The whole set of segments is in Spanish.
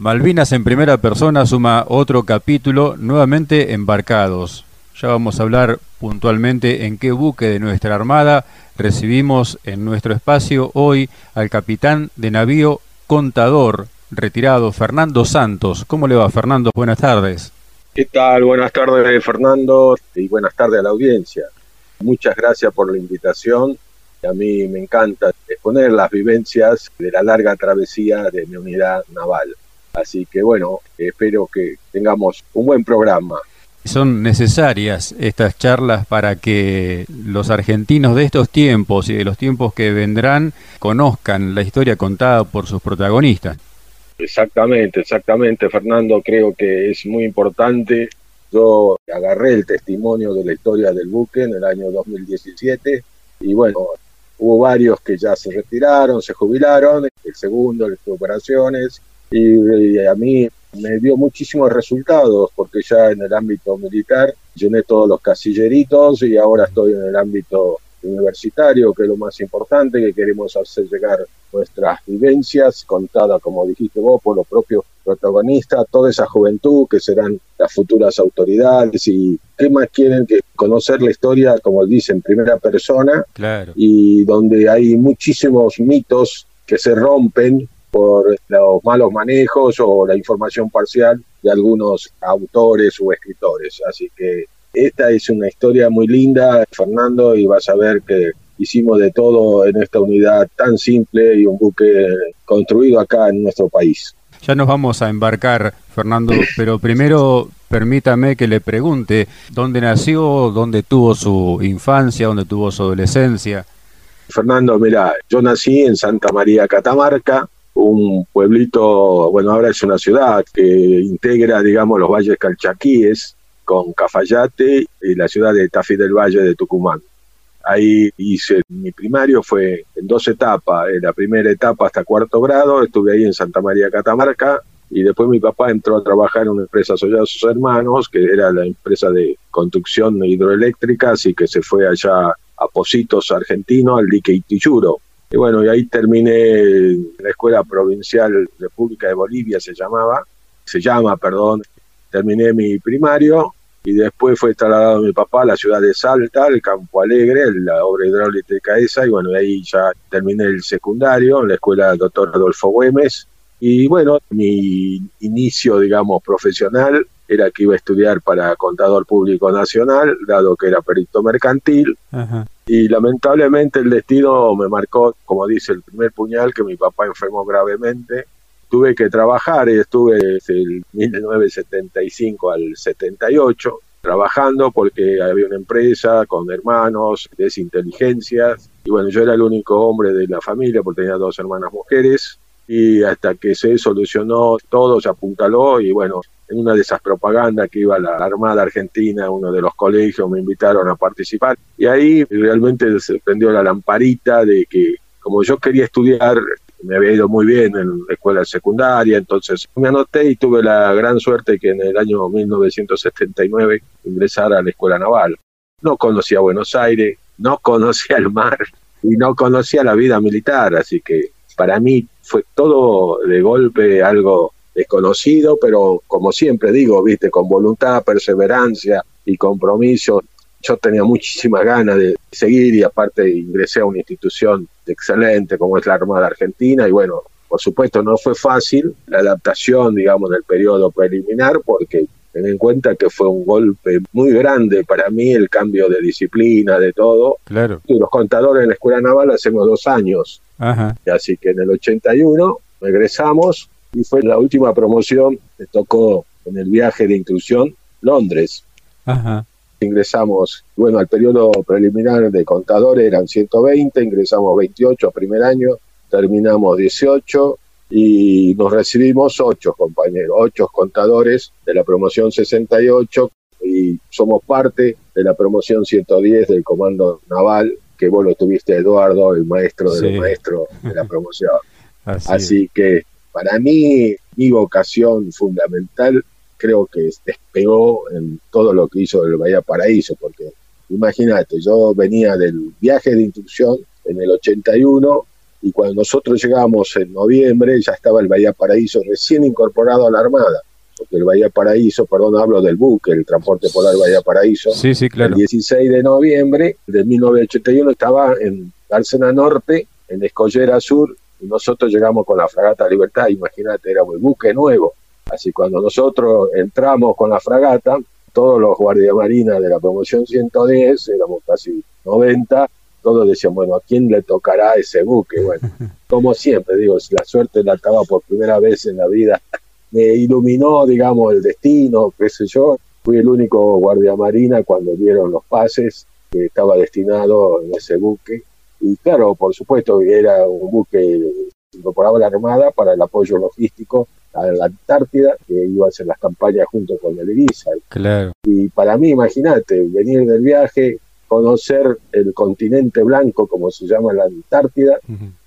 Malvinas en primera persona suma otro capítulo, nuevamente embarcados. Ya vamos a hablar puntualmente en qué buque de nuestra Armada recibimos en nuestro espacio hoy al capitán de navío Contador, retirado, Fernando Santos. ¿Cómo le va, Fernando? Buenas tardes. ¿Qué tal? Buenas tardes, Fernando, y buenas tardes a la audiencia. Muchas gracias por la invitación. A mí me encanta exponer las vivencias de la larga travesía de mi unidad naval. Así que bueno, espero que tengamos un buen programa. Son necesarias estas charlas para que los argentinos de estos tiempos y de los tiempos que vendrán conozcan la historia contada por sus protagonistas. Exactamente, exactamente, Fernando, creo que es muy importante. Yo agarré el testimonio de la historia del buque en el año 2017 y bueno, hubo varios que ya se retiraron, se jubilaron, el segundo, las operaciones, y, a mí me dio muchísimos resultados porque ya en el ámbito militar llené todos los casilleritos y ahora estoy en el ámbito universitario, que es lo más importante, que queremos hacer llegar nuestras vivencias contadas, como dijiste vos, por los propios protagonistas, toda esa juventud que serán las futuras autoridades y qué más quieren que conocer la historia, como dicen, en primera persona, claro. y donde hay muchísimos mitos que se rompen por los malos manejos o la información parcial de algunos autores o escritores. Así que esta es una historia muy linda, Fernando, y vas a ver que hicimos de todo en esta unidad tan simple y un buque construido acá en nuestro país. Ya nos vamos a embarcar, Fernando, pero primero permítame que le pregunte dónde nació, dónde tuvo su infancia, dónde tuvo su adolescencia. Fernando, mira, yo nací en Santa María Catamarca, un pueblito, bueno, ahora es una ciudad que integra, digamos, los valles calchaquíes con Cafayate y la ciudad de Tafí del Valle de Tucumán. Ahí hice mi primario, fue en dos etapas. En la primera etapa hasta cuarto grado, estuve ahí en Santa María Catamarca, y después mi papá entró a trabajar en una empresa asociada a sus hermanos, que era la empresa de construcción hidroeléctrica, así que se fue allá a Positos Argentino, al dique Itiyuro. Y bueno, y ahí terminé la Escuela Provincial República de Bolivia, se llamaba, se llama, perdón. Terminé mi primario y después fue trasladado mi papá a la ciudad de Salta, el Campo Alegre, la obra hidráulica esa, y bueno, ahí ya terminé el secundario en la escuela del doctor Adolfo Güemes. Y bueno, mi inicio, digamos, profesional era que iba a estudiar para contador público nacional, dado que era perito mercantil. Y lamentablemente el destino me marcó, como dice el primer puñal, que mi papá enfermó gravemente. Tuve que trabajar y estuve desde el 1975 al 78 trabajando porque había una empresa con hermanos, desinteligencias, y bueno, yo era el único hombre de la familia porque tenía dos hermanas mujeres, y hasta que se solucionó todo, se apuntaló, y bueno, en una de esas propagandas que iba la Armada Argentina, uno de los colegios me invitaron a participar, y ahí realmente se prendió la lamparita de que como yo quería estudiar me había ido muy bien en la escuela secundaria, entonces me anoté y tuve la gran suerte que en el año 1979 ingresara a la escuela naval. No conocía Buenos Aires, no conocía el mar y no conocía la vida militar, así que para mí fue todo de golpe algo desconocido, pero como siempre digo, viste, con voluntad, perseverancia y compromiso, yo tenía muchísimas ganas de seguir y aparte ingresé a una institución excelente como es la Armada Argentina y bueno, por supuesto no fue fácil la adaptación, digamos, del periodo preliminar porque ten en cuenta que fue un golpe muy grande para mí el cambio de disciplina, de todo. Claro. Y los contadores en la Escuela Naval hacemos dos años. Ajá. Así que en el 81 regresamos y fue la última promoción, me tocó en el viaje de inclusión Londres. Ajá ingresamos, bueno, al periodo preliminar de contadores eran 120, ingresamos 28 a primer año, terminamos 18 y nos recibimos 8 compañeros, 8 contadores de la promoción 68 y somos parte de la promoción 110 del Comando Naval, que vos lo tuviste Eduardo, el maestro de los maestros de la promoción. Así, Así que para mí, mi vocación fundamental creo que despegó en todo lo que hizo el Bahía Paraíso, porque imagínate, yo venía del viaje de instrucción en el 81 y cuando nosotros llegamos en noviembre ya estaba el Bahía Paraíso recién incorporado a la Armada, porque el Bahía Paraíso, perdón, hablo del buque, el transporte polar Bahía Paraíso, sí, sí, claro. el 16 de noviembre de 1981 estaba en Dársena Norte, en Escollera Sur, y nosotros llegamos con la fragata Libertad, imagínate, era un buque nuevo. Así cuando nosotros entramos con la fragata, todos los guardiamarinas de la promoción 110, éramos casi 90, todos decían, bueno, ¿a quién le tocará ese buque? Bueno, como siempre, digo, la suerte la estaba por primera vez en la vida. Me iluminó, digamos, el destino, qué sé yo. Fui el único guardiamarina cuando dieron los pases que estaba destinado en ese buque. Y claro, por supuesto, era un buque que incorporaba la Armada para el apoyo logístico a la Antártida, que iba a hacer las campañas junto con el IRISA. Claro. Y para mí, imagínate, venir del viaje, conocer el continente blanco, como se llama la Antártida,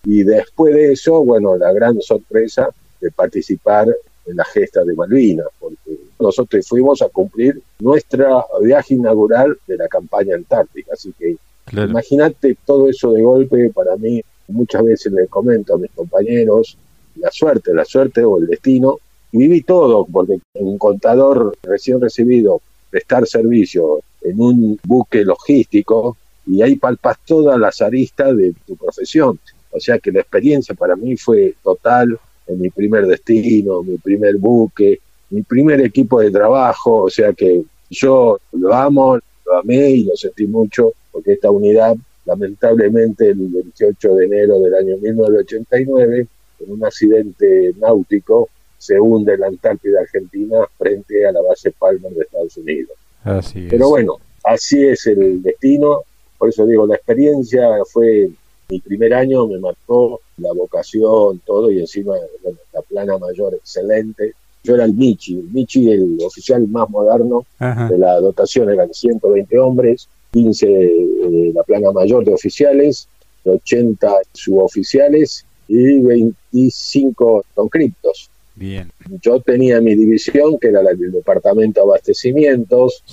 y después de eso, bueno, la gran sorpresa de participar en la gesta de Malvinas, porque nosotros fuimos a cumplir nuestra viaje inaugural de la campaña antártica, así que imagínate todo eso de golpe, para mí muchas veces le comento a mis compañeros, la suerte, la suerte o el destino, y viví todo, porque un contador recién recibido, prestar servicio en un buque logístico, y ahí palpas todas las aristas de tu profesión. O sea que la experiencia para mí fue total en mi primer destino, mi primer buque, mi primer equipo de trabajo, o sea que yo lo amo, lo amé y lo sentí mucho, porque esta unidad, lamentablemente, el 28 de enero del año 1989, en un accidente náutico, se hunde en la Antártida Argentina frente a la base Palmer de Estados Unidos. Así Pero bueno, así es el destino, por eso digo, la experiencia fue mi primer año, me marcó la vocación, todo, y encima la plana mayor excelente. Yo era el Michi, el Michi, el oficial más moderno de la dotación, eran 120 hombres, 15 eh, la plana mayor de oficiales, 80 suboficiales y 25 conscriptos. Bien. Yo tenía mi división, que era la del departamento de abastecimientos,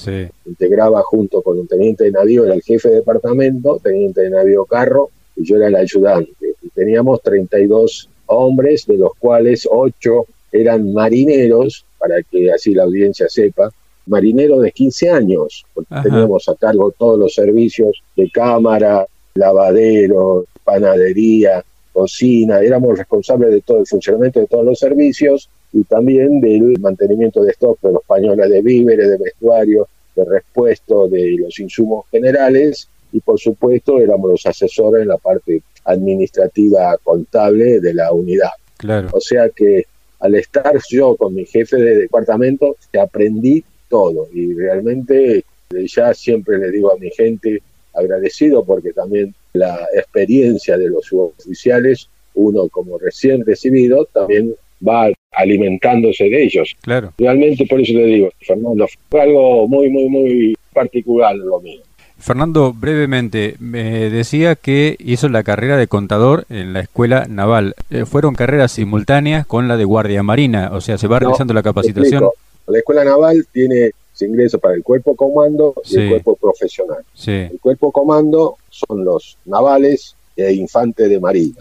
integraba junto con un teniente de navío, era el jefe de departamento, teniente de navío carro, y yo era el ayudante. Y teníamos 32 hombres, de los cuales 8 eran marineros, para que así la audiencia sepa, marineros de 15 años, porque teníamos a cargo todos los servicios de cámara, lavadero, panadería, cocina, éramos responsables de todo el funcionamiento de todos los servicios y también del mantenimiento de stock de los pañoles de víveres, de vestuario, de repuesto, de los insumos generales y por supuesto éramos los asesores en la parte administrativa contable de la unidad. Claro. O sea que al estar yo con mi jefe de departamento, aprendí todo y realmente ya siempre le digo a mi gente agradecido porque también la experiencia de los suboficiales, uno como recién recibido, también va alimentándose de ellos. Claro. Realmente por eso le digo, Fernando, fue algo muy, muy, muy particular lo mío. Fernando, brevemente, me decía que hizo la carrera de contador en la escuela naval. Eh, ¿Fueron carreras simultáneas con la de guardia marina? O sea, ¿se va realizando la capacitación? La escuela naval tiene ingreso para el cuerpo comando y el cuerpo profesional. El cuerpo comando son los navales e infantes de marina.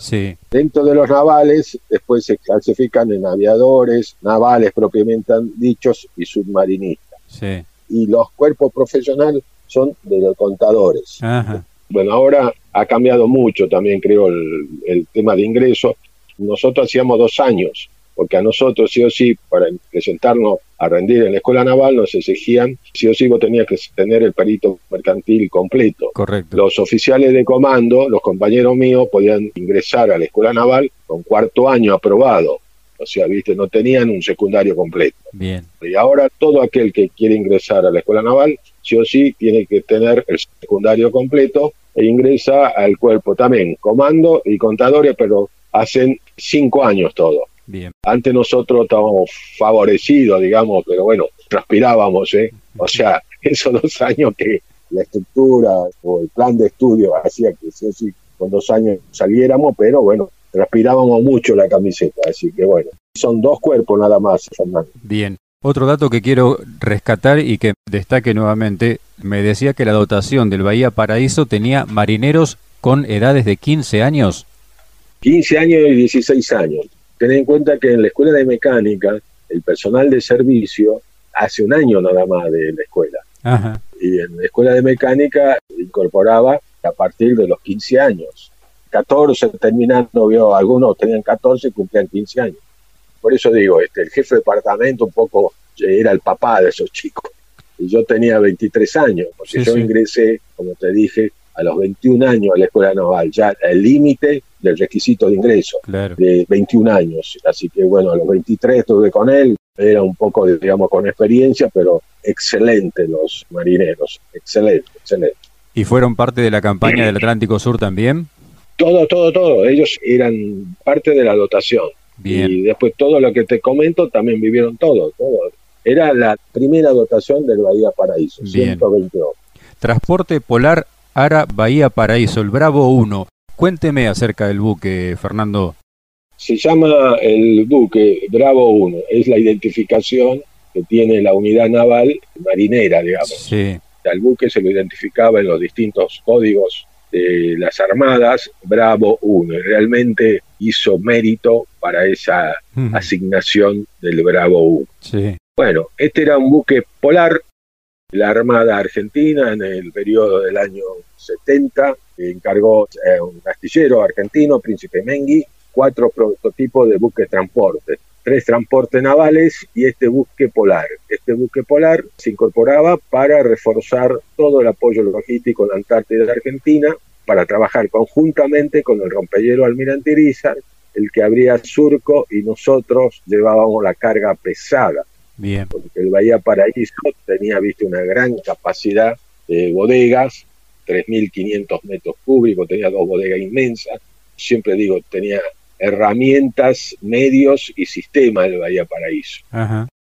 Dentro de los navales, después se clasifican en aviadores, navales propiamente dichos y submarinistas. Y los cuerpos profesionales son de los contadores. Bueno, ahora ha cambiado mucho también, creo, el, tema de ingreso. Nosotros hacíamos dos años, porque a nosotros sí o sí, para presentarnos a rendir en la escuela naval, nos exigían, sí o sí vos tenías que tener el perito mercantil completo. Correcto. Los oficiales de comando, los compañeros míos, podían ingresar a la escuela naval con cuarto año aprobado. O sea, viste, no tenían un secundario completo. Bien. Y ahora todo aquel que quiere ingresar a la escuela naval sí o sí tiene que tener el secundario completo e ingresa al cuerpo también, comando y contadores, pero hacen cinco años todo. Bien. Antes nosotros estábamos favorecidos, digamos, pero bueno, transpirábamos, ¿eh? O sea, esos dos años que la estructura o el plan de estudio hacía que sí sí con dos años saliéramos, pero bueno, transpirábamos mucho la camiseta, así que bueno, son dos cuerpos nada más, Fernando. Bien. Otro dato que quiero rescatar y que destaque nuevamente, me decía que la dotación del Bahía Paraíso tenía marineros con edades de 15 años. 15 años y 16 años. Ten en cuenta que en la escuela de mecánica, el personal de servicio hace un año nada más de la escuela. Y en la escuela de mecánica incorporaba a partir de los 15 años. 14 terminando, vio, algunos tenían 14 y cumplían 15 años. Por eso digo, este, el jefe de departamento un poco era el papá de esos chicos. Y yo tenía 23 años, porque yo ingresé, como te dije, a los 21 años a la escuela naval, ya el límite del requisito de ingreso, de 21 años. Así que bueno, a los 23 estuve con él, era un poco, digamos, con experiencia, pero excelente los marineros, excelente, excelente. ¿Y fueron parte de la campaña del Atlántico Sur también? Todo, todo, todo. Ellos eran parte de la dotación. Y después todo lo que te comento también vivieron todo, todo. Era la primera dotación del Bahía Paraíso, 122. Transporte Polar Ara Bahía Paraíso, el Bravo 1. Cuénteme acerca del buque, Fernando. Se llama el buque Bravo 1, es la identificación que tiene la unidad naval marinera, digamos. Sí. Al buque se lo identificaba en los distintos códigos de las armadas Bravo 1. Realmente hizo mérito para esa asignación del Bravo 1. Sí. Bueno, este era un buque polar. La Armada Argentina en el periodo del año 70 encargó eh, un astillero argentino, Príncipe Mengui, cuatro prototipos de buques transporte tres transportes navales y este buque polar. Este buque polar se incorporaba para reforzar todo el apoyo logístico en la Antártida de Argentina, para trabajar conjuntamente con el rompehielo Almirante Irizar, el que abría surco y nosotros llevábamos la carga pesada. Bien. Porque el Bahía Paraíso tenía, viste, una gran capacidad de bodegas, 3.500 metros cúbicos, tenía dos bodegas inmensas. Siempre digo, tenía herramientas, medios y sistema del Bahía Paraíso.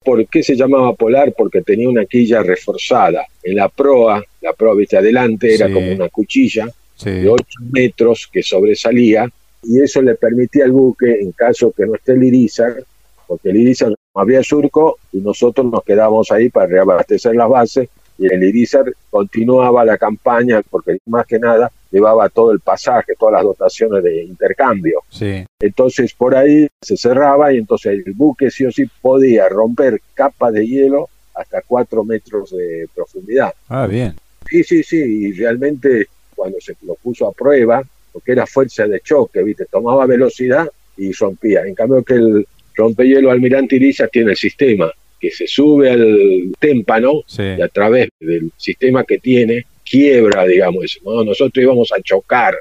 ¿Por qué se llamaba polar? Porque tenía una quilla reforzada. En la proa, la proa viste adelante, era como una cuchilla de 8 metros que sobresalía y eso le permitía al buque, en caso que no esté el Irizar, porque el Irizar no había surco y nosotros nos quedamos ahí para reabastecer las bases y el Irizar continuaba la campaña porque más que nada llevaba todo el pasaje, todas las dotaciones de intercambio. Sí. Entonces por ahí se cerraba y entonces el buque sí o sí podía romper capas de hielo hasta cuatro metros de profundidad. Ah, bien. Sí, sí, sí, y realmente cuando se lo puso a prueba, porque era fuerza de choque, ¿viste? Tomaba velocidad y rompía. En cambio que el rompehielo Almirante Iriza tiene el sistema que se sube al témpano y a través del sistema que tiene quiebra, digamos, ¿no? nosotros íbamos a chocar.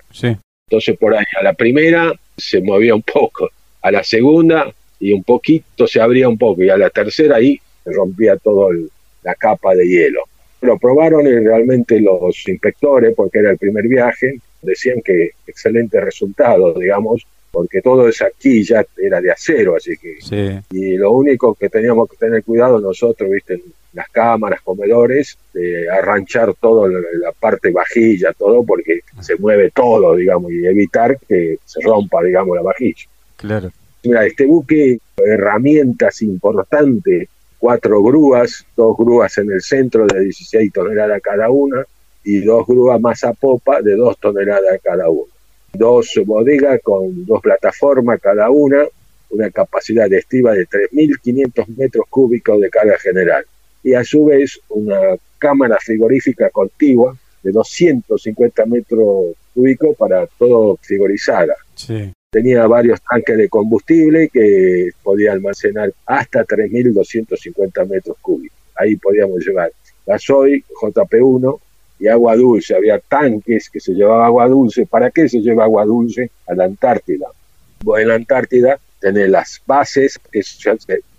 Entonces por ahí a la primera se movía un poco, a la segunda y un poquito se abría un poco y a la tercera ahí se rompía toda la capa de hielo. Lo probaron y realmente los inspectores, porque era el primer viaje, decían que excelente resultado, digamos, porque todo eso aquí ya era de acero, así que... Y lo único que teníamos que tener cuidado nosotros, viste, las cámaras, comedores, de arranchar todo la parte vajilla, todo, porque se mueve todo, digamos, y evitar que se rompa, digamos, la vajilla. Claro. Mira, este buque, herramientas importantes, cuatro grúas, dos grúas en el centro de 16 toneladas cada una, y dos grúas más a popa de dos toneladas cada una dos bodegas con dos plataformas cada una, una capacidad de estiva de 3.500 metros cúbicos de carga general y a su vez una cámara frigorífica contigua de 250 metros cúbicos para todo frigorizada. Tenía varios tanques de combustible que podía almacenar hasta 3.250 metros cúbicos. Ahí podíamos llevar gasoil JP1, y agua dulce. Había tanques que se llevaba agua dulce. ¿Para qué se lleva agua dulce a la Antártida? Bueno, en la Antártida tenés las bases, que son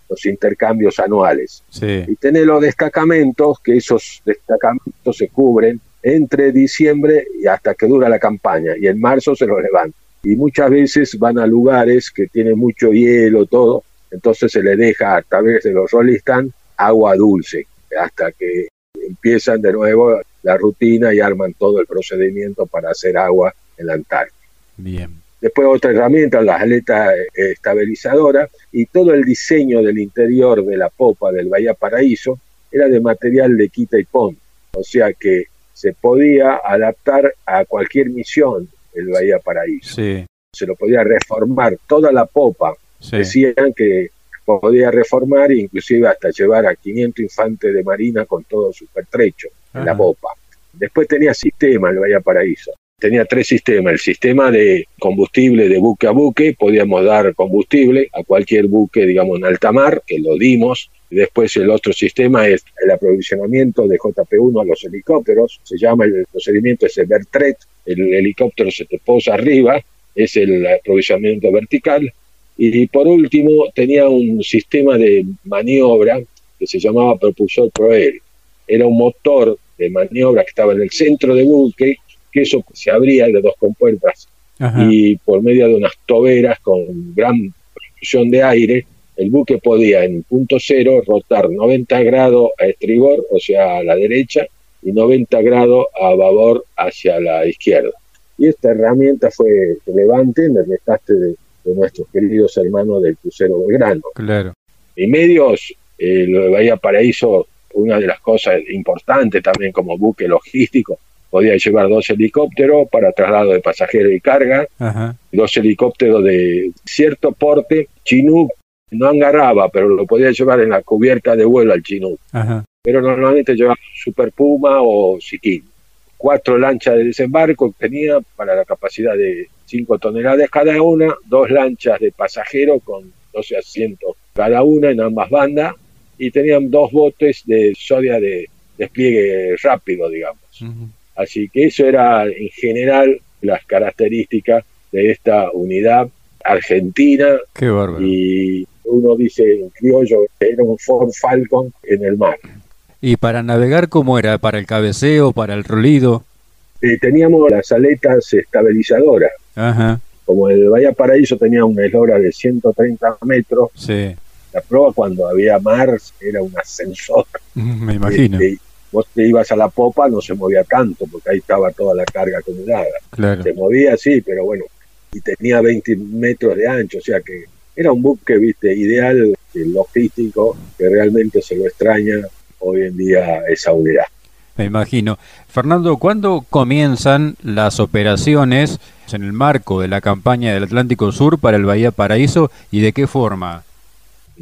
los intercambios anuales. Y tenés los destacamentos, que esos destacamentos se cubren entre diciembre y hasta que dura la campaña. Y en marzo se los levantan. Y muchas veces van a lugares que tienen mucho hielo, todo. Entonces se les deja a través de los Rollistan agua dulce hasta que empiezan de nuevo la rutina y arman todo el procedimiento para hacer agua en la Antártida. Bien. Después otra herramienta, las aletas eh, estabilizadoras y todo el diseño del interior de la popa del Bahía Paraíso era de material de quita y pon, o sea que se podía adaptar a cualquier misión el Bahía Paraíso. Sí. se lo podía reformar toda la popa. Decían que podía reformar e inclusive hasta llevar a 500 infantes de marina con todo su pertrecho en la popa. Después tenía sistema el Bahía Paraíso. Tenía tres sistemas. El sistema de combustible de buque a buque, podíamos dar combustible a cualquier buque, digamos, en alta mar, que lo dimos. Después el otro sistema es el aprovisionamiento de JP1 a los helicópteros. Se llama el procedimiento ese Bertret. El helicóptero se te posa arriba, es el aprovisionamiento vertical. Y por último tenía un sistema de maniobra que se llamaba propulsor Proel. Era un motor de maniobra que estaba en el centro del buque, que eso se abría de dos compuertas y por medio de unas toberas con gran propulsión de aire, el buque podía en punto cero rotar 90 grados a estribor, o sea, a la derecha, y 90 grados a babor hacia la izquierda. Y esta herramienta fue relevante en el rescate de, nuestros queridos hermanos del crucero Belgrano. Claro. Y medios, eh, lo de Bahía Paraíso una de las cosas importantes también como buque logístico, podía llevar dos helicópteros para traslado de pasajeros y carga, dos helicópteros de cierto porte, Chinook no agarraba, pero lo podía llevar en la cubierta de vuelo al Chinook. Pero normalmente llevaba Super Puma o Siquín. Cuatro lanchas de desembarco tenía para la capacidad de 5 toneladas cada una, dos lanchas de pasajeros con 12 asientos cada una en ambas bandas, y tenían dos botes de sodia de despliegue rápido, digamos. Así que eso era en general las características de esta unidad argentina. Qué bárbaro. Y uno dice en criollo, era un Ford Falcon en el mar. ¿Y para navegar cómo era? ¿Para el cabeceo, para el rolido? Eh, teníamos las aletas estabilizadoras. Ajá. Como el Bahía Paraíso tenía una eslora de 130 metros, sí. La prueba cuando había mar era un ascensor. Me imagino. Este, vos te ibas a la popa, no se movía tanto, porque ahí estaba toda la carga acumulada. Claro. Se movía, sí, pero bueno, y tenía 20 metros de ancho, o sea que era un buque, viste, ideal, eh, logístico, que realmente se lo extraña hoy en día esa unidad. Me imagino. Fernando, ¿cuándo comienzan las operaciones en el marco de la campaña del Atlántico Sur para el Bahía Paraíso y de qué forma?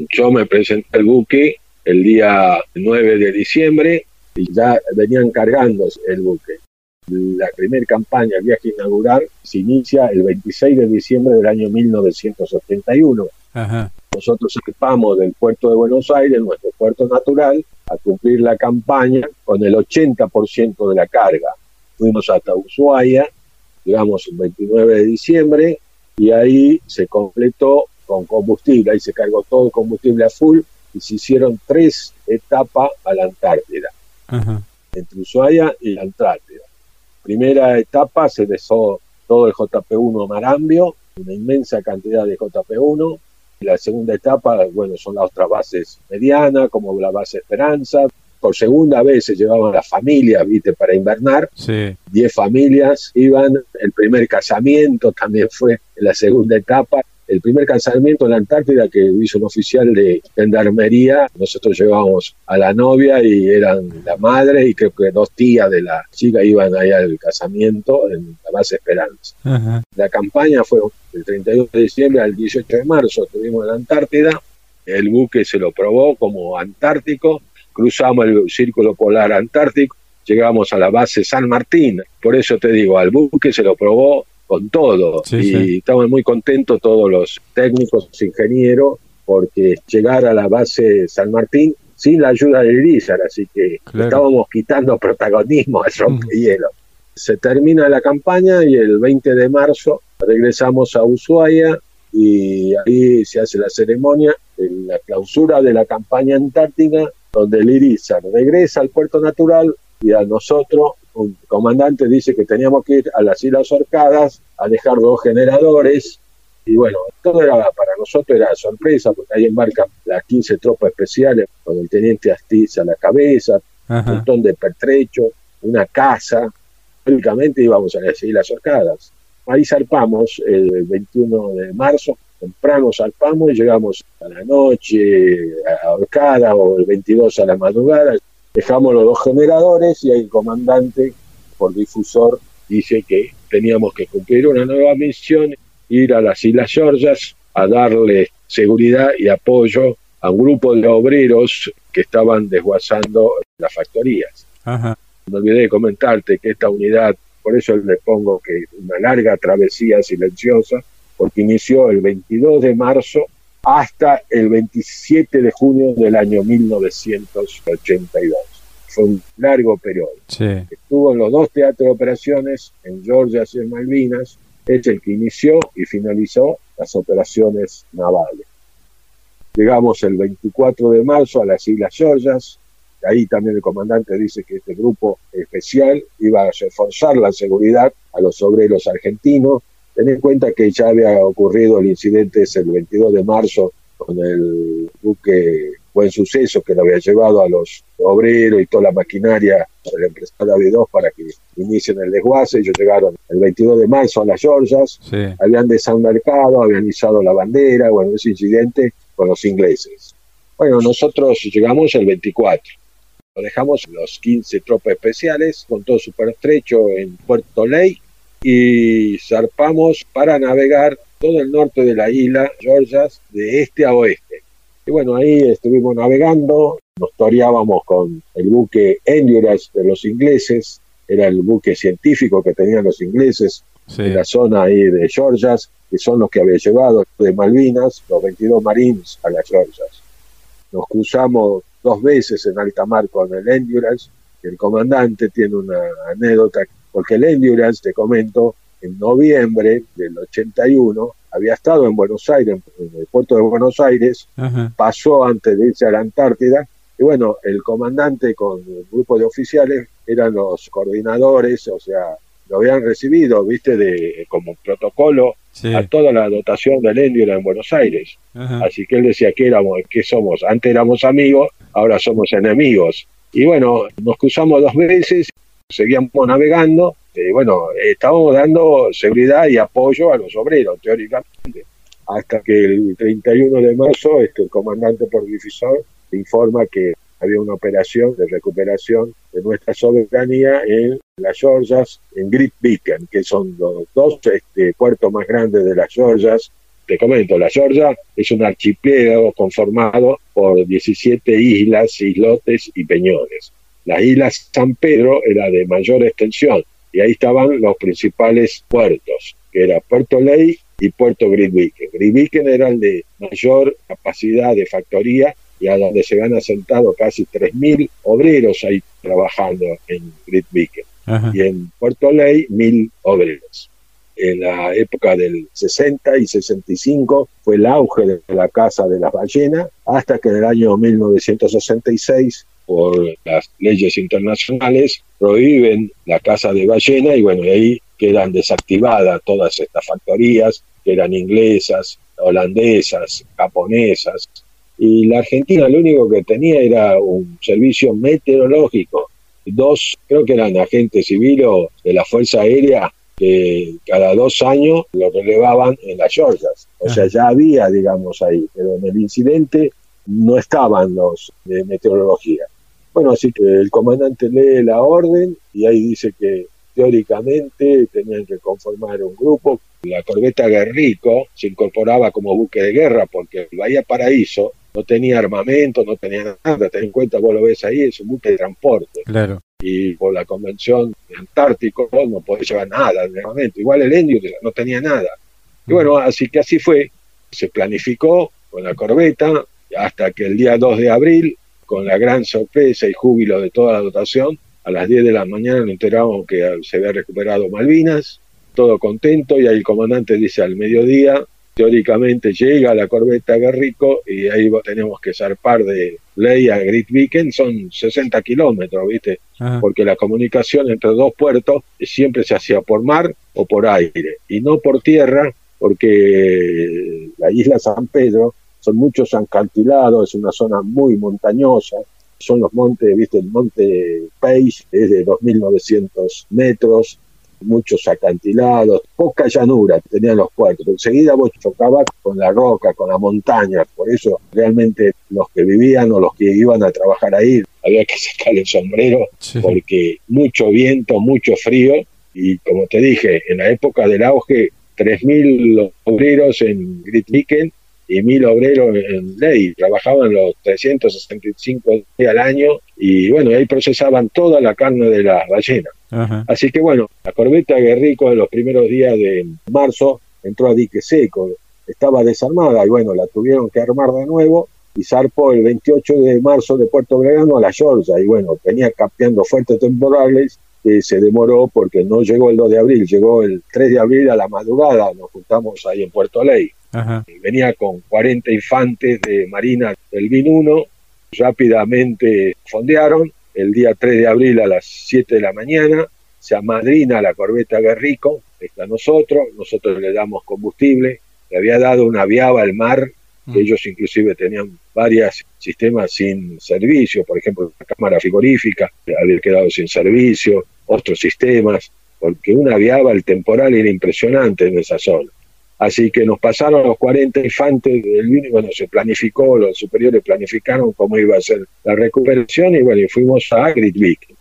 Yo me presenté al buque el día 9 de diciembre y ya venían cargando el buque. La primera campaña, el viaje inaugural, se inicia el 26 de diciembre del año 1981. Nosotros equipamos del puerto de Buenos Aires, nuestro puerto natural, a cumplir la campaña con el 80% de la carga. Fuimos hasta Ushuaia, llegamos el 29 de diciembre y ahí se completó con combustible, ahí se cargó todo el combustible a full y se hicieron tres etapas a la Antártida, entre Ushuaia y la Antártida. Primera etapa se besó todo el JP1 Marambio, una inmensa cantidad de JP1. Y la segunda etapa, bueno, son las otras bases medianas, como la base Esperanza. Por segunda vez se llevaban las familias, viste, para invernar. Sí. Diez familias iban. El primer casamiento también fue en la segunda etapa el primer casamiento en la Antártida que hizo un oficial de gendarmería, nosotros llevábamos a la novia y eran la madre y creo que dos tías de la chica iban ahí al casamiento en la base Esperanza. La campaña fue del 31 de diciembre al 18 de marzo, estuvimos en la Antártida, el buque se lo probó como antártico, cruzamos el círculo polar antártico, llegamos a la base San Martín, por eso te digo, al buque se lo probó con todo. y estamos muy contentos todos los técnicos, ingenieros, porque llegar a la base San Martín sin la ayuda del Irizar, así que estábamos quitando protagonismo al rompehielo. Se termina la campaña y el 20 de marzo regresamos a Ushuaia y ahí se hace la ceremonia, en la clausura de la campaña antártica, donde el Irizar regresa al puerto natural y a nosotros un comandante dice que teníamos que ir a las Islas Orcadas a dejar dos generadores y bueno, todo era para nosotros era sorpresa porque ahí embarcan las 15 tropas especiales con el teniente Astiz a la cabeza, un montón de pertrechos, una casa, únicamente íbamos a las Islas Orcadas. Ahí zarpamos el 21 de marzo, temprano zarpamos y llegamos a la noche a Orcada o el 22 a la madrugada, Dejamos los dos generadores y el comandante por difusor dice que teníamos que cumplir una nueva misión ir a las Islas Georgias a darle seguridad y apoyo a un grupo de obreros que estaban desguazando las factorías. Ajá. Me olvidé de comentarte que esta unidad, por eso le pongo que una larga travesía silenciosa, porque inició el 22 de marzo hasta el 27 de junio del año 1982. Fue un largo periodo. Estuvo en los dos teatros de operaciones, en Georgia y en Malvinas, es el que inició y finalizó las operaciones navales. Llegamos el 24 de marzo a las Islas Georgias, ahí también el comandante dice que este grupo especial iba a reforzar la seguridad a los obreros argentinos. Ten en cuenta que ya había ocurrido el incidente ese el 22 de marzo con el buque Buen Suceso que lo había llevado a los obreros y toda la maquinaria de la empresa David 2 para que inicien el desguace. Ellos llegaron el 22 de marzo a las Georgias, habían desembarcado, habían izado la bandera, bueno, ese incidente con los ingleses. Bueno, nosotros llegamos el 24. Lo dejamos los 15 tropas especiales con todo super estrecho en Puerto Ley y zarpamos para navegar todo el norte de la isla Georgias de este a oeste. Y bueno, ahí estuvimos navegando, nos toreábamos con el buque Endurance de los ingleses, era el buque científico que tenían los ingleses en la zona ahí de Georgias, que son los que había llevado de Malvinas, los 22 Marines a las Georgias. Nos cruzamos dos veces en alta mar con el Endurance, el comandante tiene una anécdota, porque el Endurance, te comento, en noviembre del 81 había estado en Buenos Aires, en el puerto de Buenos Aires, pasó antes de irse a la Antártida, y bueno, el comandante con el grupo de oficiales eran los coordinadores, o sea, lo habían recibido, viste, de como protocolo a toda la dotación del Endio en Buenos Aires. Así que él decía que éramos, que somos, antes éramos amigos, ahora somos enemigos. Y bueno, nos cruzamos dos veces, seguíamos navegando, y bueno, estábamos dando seguridad y apoyo a los obreros, teóricamente, hasta que el 31 de marzo este, el comandante por difusor informa que había una operación de recuperación de nuestra soberanía en las Georgias, en Great Beacon, que son los dos este, puertos más grandes de las Georgias. Te comento, la Georgia es un archipiélago conformado por 17 islas, islotes y peñones. La isla San Pedro era de mayor extensión y ahí estaban los principales puertos, que era Puerto Ley y Puerto. Great Beacon era el de mayor capacidad de factoría y a donde se han asentado casi 3.000 obreros ahí trabajando en Beacon. Y en Puerto Ley, 1.000 obreros. En la época del 60 y 65 fue el auge de la caza de las ballenas, hasta que en el año 1966, por las leyes internacionales, prohíben la caza de ballena y bueno, ahí quedan desactivadas todas estas factorías que eran inglesas, holandesas, japonesas, y la Argentina lo único que tenía era un servicio meteorológico. Dos, creo que eran agentes civiles de la Fuerza Aérea que cada dos años lo relevaban en las Georgias. O sea, ya había, digamos, ahí, pero en el incidente no estaban los de meteorología. Bueno, así que el comandante lee la orden y ahí dice que teóricamente tenían que conformar un grupo. La corbeta Guerrico se incorporaba como buque de guerra porque el Bahía Paraíso no tenía armamento, no tenía nada. Ten en cuenta, vos lo ves ahí, es un buque de transporte. Claro. Y por la convención de Antártico no podés llevar nada de armamento. Igual el indio no tenía nada. Y bueno, así que así fue. Se planificó con la corbeta hasta que el día 2 de abril, con la gran sorpresa y júbilo de toda la dotación, a las 10 de la mañana nos enteramos que se había recuperado Malvinas, todo contento, y ahí el comandante dice al mediodía, teóricamente llega la corbeta Guerrico y ahí tenemos que zarpar de Ley a Great Beacon, son 60 kilómetros, ¿viste? Porque la comunicación entre dos puertos siempre se hacía por mar o por aire, y no por tierra, porque la isla San Pedro muchos acantilados, es una zona muy montañosa, son los montes, ¿viste? El monte Page es de 2.900 metros, muchos acantilados, poca llanura tenían los puertos. Enseguida vos chocabas con la roca, con la montaña, por eso realmente los que vivían o los que iban a trabajar ahí había que sacar el sombrero porque mucho viento, mucho frío y como te dije, en la época del auge 3.000 obreros en Gritviken y 1.000 obreros en Ley. Trabajaban los 365 días al año y bueno, ahí procesaban toda la carne de las ballenas. Así que bueno, la corbeta Guerrico en los primeros días de marzo entró a dique seco, estaba desarmada y bueno, la tuvieron que armar de nuevo y zarpó el 28 de marzo de Puerto Bregano a la Georgia y bueno, venía capteando fuertes temporales que se demoró porque no llegó el 2 de abril, llegó el 3 de abril a la madrugada, nos juntamos ahí en Puerto Ley. Venía con 40 infantes de Marina del BIN 1, rápidamente fondearon, el día 3 de abril a las 7 de la mañana, se amadrina la corbeta Guerrico, está nosotros, nosotros le damos combustible, le había dado una viaba al mar, mm. ellos inclusive tenían varios sistemas sin servicio, por ejemplo, la cámara frigorífica había quedado sin servicio, otros sistemas, porque una viaba, el temporal era impresionante en esa zona. Así que nos pasaron los 40 infantes del vino y bueno, se planificó, los superiores planificaron cómo iba a ser la recuperación y bueno, fuimos a Agritvik.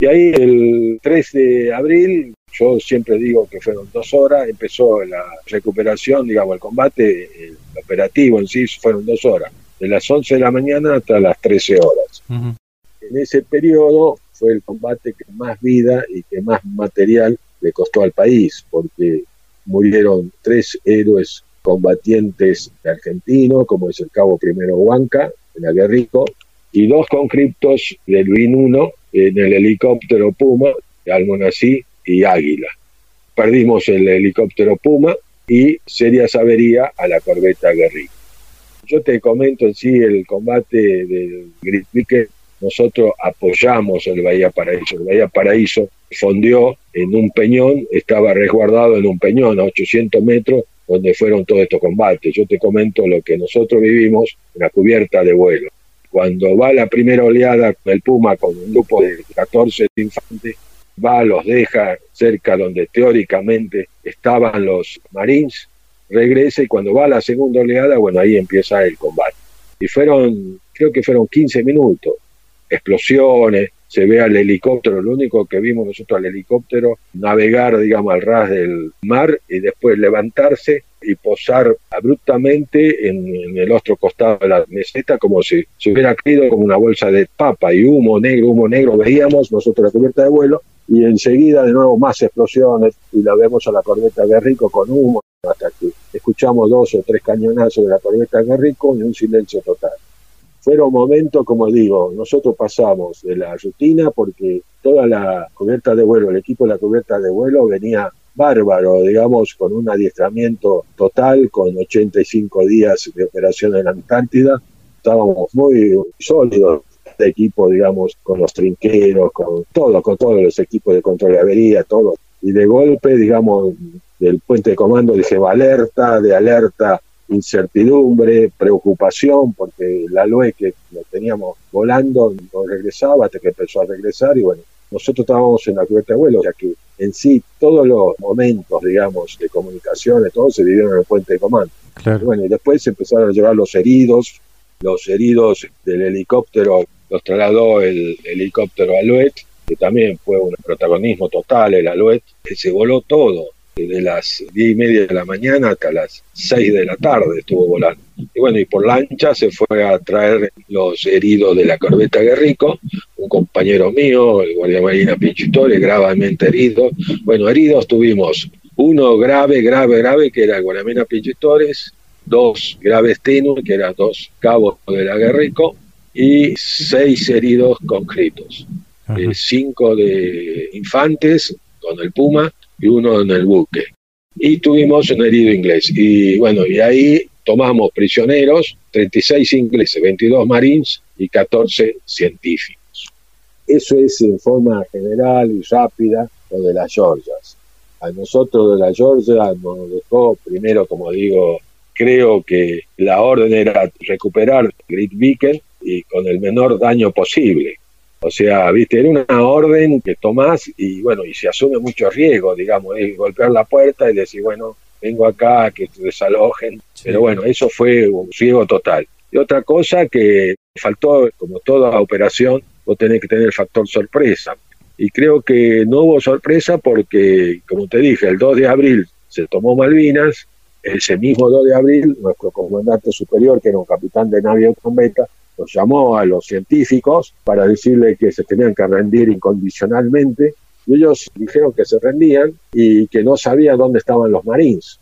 Y ahí el 3 de abril, yo siempre digo que fueron dos horas, empezó la recuperación, digamos, el combate, el operativo en sí fueron dos horas, de las 11 de la mañana hasta las 13 horas. En ese periodo fue el combate que más vida y que más material le costó al país, porque murieron tres héroes combatientes argentinos, como es el cabo primero Huanca, en Aguerrico, y dos conscriptos del BIN 1 en el helicóptero Puma, Almonací y Águila. Perdimos el helicóptero Puma y serias avería a la corbeta Aguerrico. Yo te comento en sí el combate del Gritvique nosotros apoyamos el Bahía Paraíso. El Bahía Paraíso fondió en un peñón, estaba resguardado en un peñón a 800 metros, donde fueron todos estos combates. Yo te comento lo que nosotros vivimos en la cubierta de vuelo. Cuando va la primera oleada, el Puma con un grupo de 14 infantes, va, los deja cerca donde teóricamente estaban los Marines, regresa y cuando va la segunda oleada, bueno, ahí empieza el combate. Y fueron, creo que fueron 15 minutos explosiones, se ve al helicóptero, lo único que vimos nosotros al helicóptero, navegar, digamos, al ras del mar y después levantarse y posar abruptamente en, el otro costado de la meseta como si se hubiera caído como una bolsa de papa y humo negro, humo negro veíamos nosotros la cubierta de vuelo y enseguida de nuevo más explosiones y la vemos a la corbeta Guerrico con humo hasta que escuchamos dos o tres cañonazos de la corbeta Guerrico y un silencio total fueron momentos, como digo, nosotros pasamos de la rutina porque toda la cubierta de vuelo, el equipo de la cubierta de vuelo venía bárbaro, digamos, con un adiestramiento total, con 85 días de operación en la Antártida. Estábamos muy sólidos de equipo, digamos, con los trinqueros, con todo, con todos los equipos de control de avería, todo. Y de golpe, digamos, del puente de comando dije alerta, de alerta incertidumbre, preocupación, porque la LOE que lo teníamos volando no regresaba hasta que empezó a regresar y bueno, nosotros estábamos en la cubierta de vuelo, ya que en sí todos los momentos, digamos, de comunicaciones, todo se vivieron en el puente de comando. Y bueno, y después se empezaron a llevar los heridos, los heridos del helicóptero los trasladó el helicóptero Alouette, que también fue un protagonismo total el Alouette, que se voló todo, de las diez y media de la mañana hasta las 6 de la tarde estuvo volando. Y bueno, y por lancha se fue a traer los heridos de la corbeta Guerrico, un compañero mío, el guardia marina Pinchitore, gravemente herido. Bueno, heridos tuvimos uno grave, grave, grave, que era el guardiamina Pinchitores, dos graves tenues, que eran dos cabos de la Guerrico, y seis heridos concretos. Eh, cinco de infantes con el Puma y uno en el buque. Y tuvimos un herido inglés. Y bueno, y ahí tomamos prisioneros, 36 ingleses, 22 marines y 14 científicos. Eso es en forma general y rápida lo de las Georgias. A nosotros de la Georgia nos dejó, primero, como digo, creo que la orden era recuperar Great Beacon y con el menor daño posible. O sea, viste, era una orden que tomás y bueno, y se asume mucho riesgo, digamos, es golpear la puerta y decir, bueno, vengo acá, que te desalojen. Pero bueno, eso fue un riesgo total. Y otra cosa que faltó, como toda operación, vos tenés que tener el factor sorpresa. Y creo que no hubo sorpresa porque, como te dije, el 2 de abril se tomó Malvinas, ese mismo 2 de abril, nuestro comandante superior, que era un capitán de navío Combeta, nos llamó a los científicos para decirle que se tenían que rendir incondicionalmente y ellos dijeron que se rendían y que no sabían dónde estaban los marines.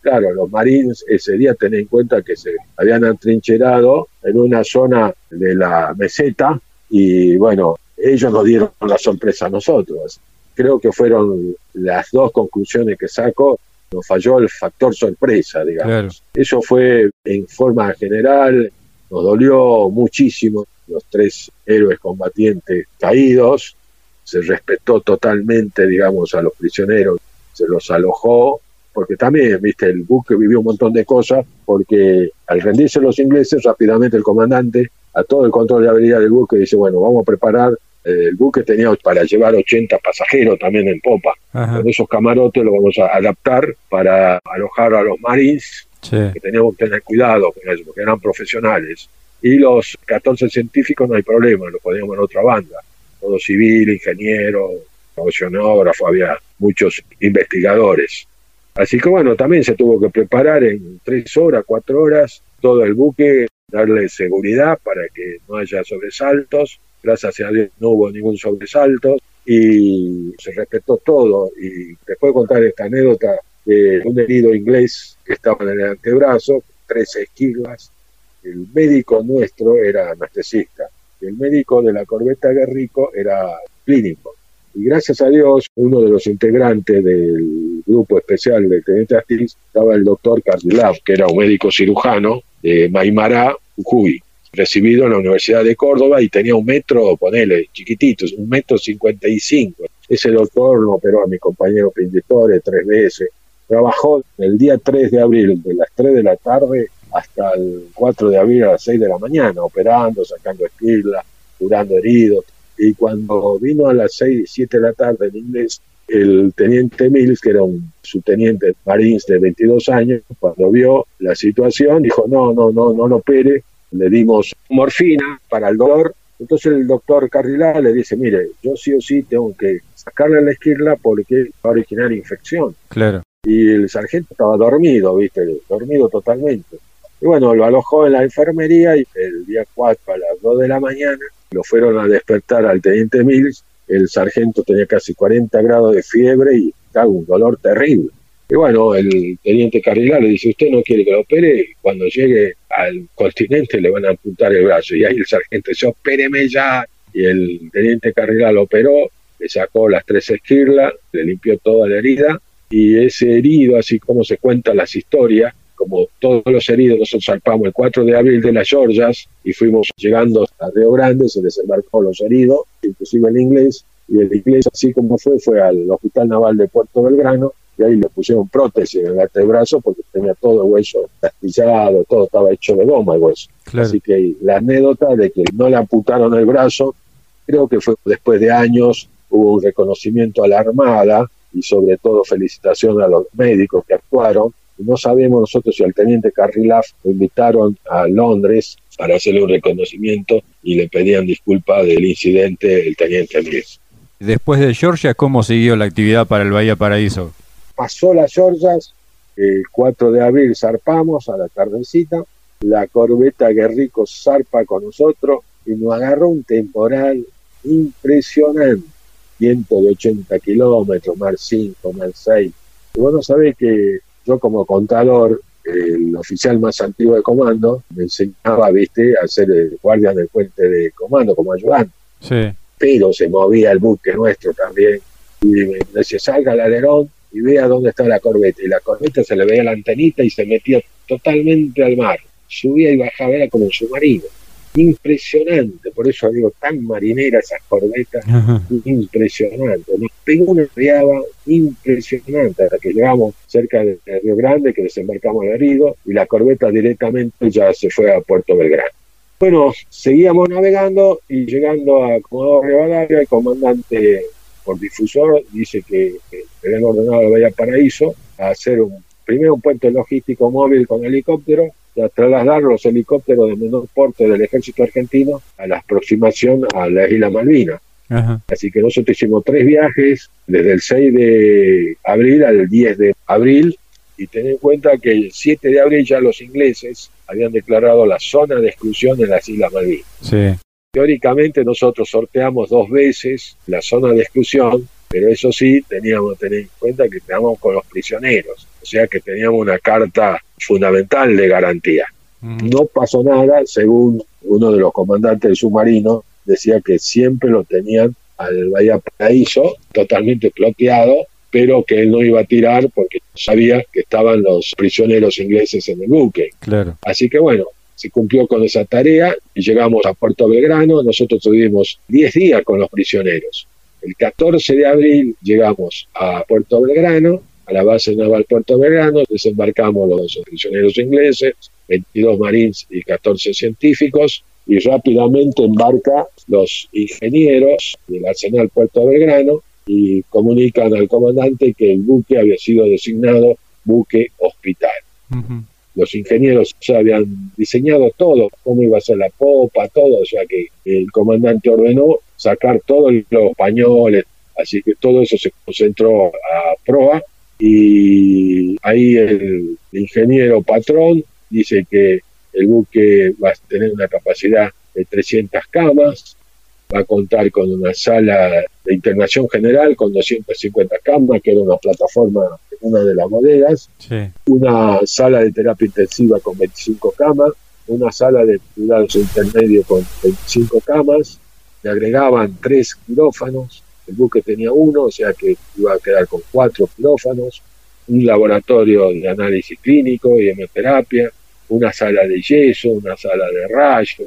Claro, los marines ese día tenían en cuenta que se habían atrincherado en una zona de la meseta y bueno, ellos nos dieron la sorpresa a nosotros. Creo que fueron las dos conclusiones que saco nos falló el factor sorpresa, digamos. Eso fue en forma general, nos dolió muchísimo los tres héroes combatientes caídos, se respetó totalmente, digamos, a los prisioneros, se los alojó, porque también, viste, el buque vivió un montón de cosas, porque al rendirse los ingleses, rápidamente el comandante, a todo el control de habilidad del buque, dice, bueno, vamos a preparar eh, el buque tenía para llevar 80 pasajeros también en popa. Con esos camarotes los vamos a adaptar para alojar a los marines, que teníamos que tener cuidado con ellos, porque eran profesionales. Y los 14 científicos no hay problema, los poníamos en otra banda. Todo civil, ingeniero, oceanógrafo, había muchos investigadores. Así que bueno, también se tuvo que preparar en tres horas, cuatro horas, todo el buque, darle seguridad para que no haya sobresaltos, gracias a Dios no hubo ningún sobresalto y se respetó todo. Y después de contar esta anécdota de un herido inglés que estaba en el antebrazo, tres esquivas, el médico nuestro era anestesista, el médico de la corbeta Guerrico era clínico. Y gracias a Dios, uno de los integrantes del grupo especial de Teniente Astiz estaba el doctor Cardilav, que era un médico cirujano de Maimará, Jujuy recibido en la Universidad de Córdoba y tenía un metro, ponele, chiquitito, un metro cincuenta y cinco. Ese doctor lo operó a mi compañero Pinditore tres veces. Trabajó el día 3 de abril, de las 3 de la tarde hasta el 4 de abril a las 6 de la mañana, operando, sacando esquilas, curando heridos. Y cuando vino a las 6, 7 de la tarde en inglés, el teniente Mills, que era un subteniente marines de 22 años, cuando vio la situación, dijo, no, no, no, no lo opere, le dimos morfina para el dolor. Entonces el doctor Carrilá le dice, mire, yo sí o sí tengo que sacarle la esquirla porque va a originar infección. Claro. Y el sargento estaba dormido, viste, dormido totalmente. Y bueno, lo alojó en la enfermería y el día 4 a las 2 de la mañana lo fueron a despertar al teniente Mills. El sargento tenía casi 40 grados de fiebre y estaba un dolor terrible. Y bueno, el teniente Carrilá le dice, usted no quiere que lo opere, cuando llegue al continente le van a apuntar el brazo. Y ahí el sargento dice, opéreme ya. Y el teniente Carrilá lo operó, le sacó las tres esquirlas, le limpió toda la herida. Y ese herido, así como se cuentan las historias, como todos los heridos, nosotros salpamos el 4 de abril de las Georgias y fuimos llegando a Río Grande, se desembarcó los heridos, inclusive el inglés, y el inglés, así como fue, fue al Hospital Naval de Puerto Belgrano, y ahí le pusieron prótesis en el antebrazo porque tenía todo el hueso astillado, todo estaba hecho de goma el hueso. Así que la anécdota de que no le amputaron el brazo, creo que fue después de años, hubo un reconocimiento a la Armada y sobre todo felicitación a los médicos que actuaron. No sabemos nosotros si al teniente Carrilaf lo invitaron a Londres para hacerle un reconocimiento y le pedían disculpas del incidente el teniente Mills. Después de Georgia, ¿cómo siguió la actividad para el Bahía Paraíso? pasó las Georgias, el 4 de abril zarpamos a la tardecita, la corbeta Guerrico zarpa con nosotros y nos agarró un temporal impresionante, viento de 80 kilómetros, mar 5, mar 6. Y bueno, sabés que yo como contador, el oficial más antiguo de comando, me enseñaba, viste, a ser el guardia del puente de comando como ayudante. Sí. Pero se movía el buque nuestro también. Y me decía, salga el alerón, y vea dónde está la corbeta. Y la corbeta se le veía la antenita y se metía totalmente al mar. Subía y bajaba, era como un submarino. Impresionante, por eso digo, tan marinera esas corbetas, impresionante. Nos pegó una riaba impresionante hasta que llegamos cerca de Río Grande, que desembarcamos el herido, y la corbeta directamente ya se fue a Puerto Belgrano. Bueno, seguíamos navegando y llegando a Comodoro Rivadavia, el comandante por difusor dice que, habían ordenado a Bahía Paraíso a hacer un, primero un puente logístico móvil con helicóptero a trasladar los helicópteros de menor porte del ejército argentino a la aproximación a la isla Malvinas. Así que nosotros hicimos tres viajes, desde el 6 de abril al 10 de abril, y ten en cuenta que el 7 de abril ya los ingleses habían declarado la zona de exclusión en las Islas Malvinas. Teóricamente nosotros sorteamos dos veces la zona de exclusión, pero eso sí, teníamos que tener en cuenta que estábamos con los prisioneros, o sea que teníamos una carta fundamental de garantía. No pasó nada, según uno de los comandantes del submarino, decía que siempre lo tenían al Bahía Paraíso, totalmente bloqueado, pero que él no iba a tirar porque sabía que estaban los prisioneros ingleses en el buque. Claro. Así que bueno, se cumplió con esa tarea y llegamos a Puerto Belgrano. Nosotros tuvimos 10 días con los prisioneros. El 14 de abril llegamos a Puerto Belgrano, a la base naval Puerto Belgrano, desembarcamos los prisioneros ingleses, 22 marines y 14 científicos, y rápidamente embarca los ingenieros del Arsenal Puerto Belgrano y comunican al comandante que el buque había sido designado buque hospital. Los ingenieros ya habían diseñado todo, cómo iba a ser la popa, todo, o sea que el comandante ordenó sacar todos los españoles, así que todo eso se concentró a proa y ahí el ingeniero patrón dice que el buque va a tener una capacidad de 300 camas, va a contar con una sala de internación general con 250 camas, que era una plataforma en una de las bodegas, una sala de terapia intensiva con 25 camas, una sala de cuidados intermedios con 25 camas, le agregaban tres quirófanos, el buque tenía uno, o sea que iba a quedar con cuatro quirófanos, un laboratorio de análisis clínico y hemoterapia, una sala de yeso, una sala de rayo,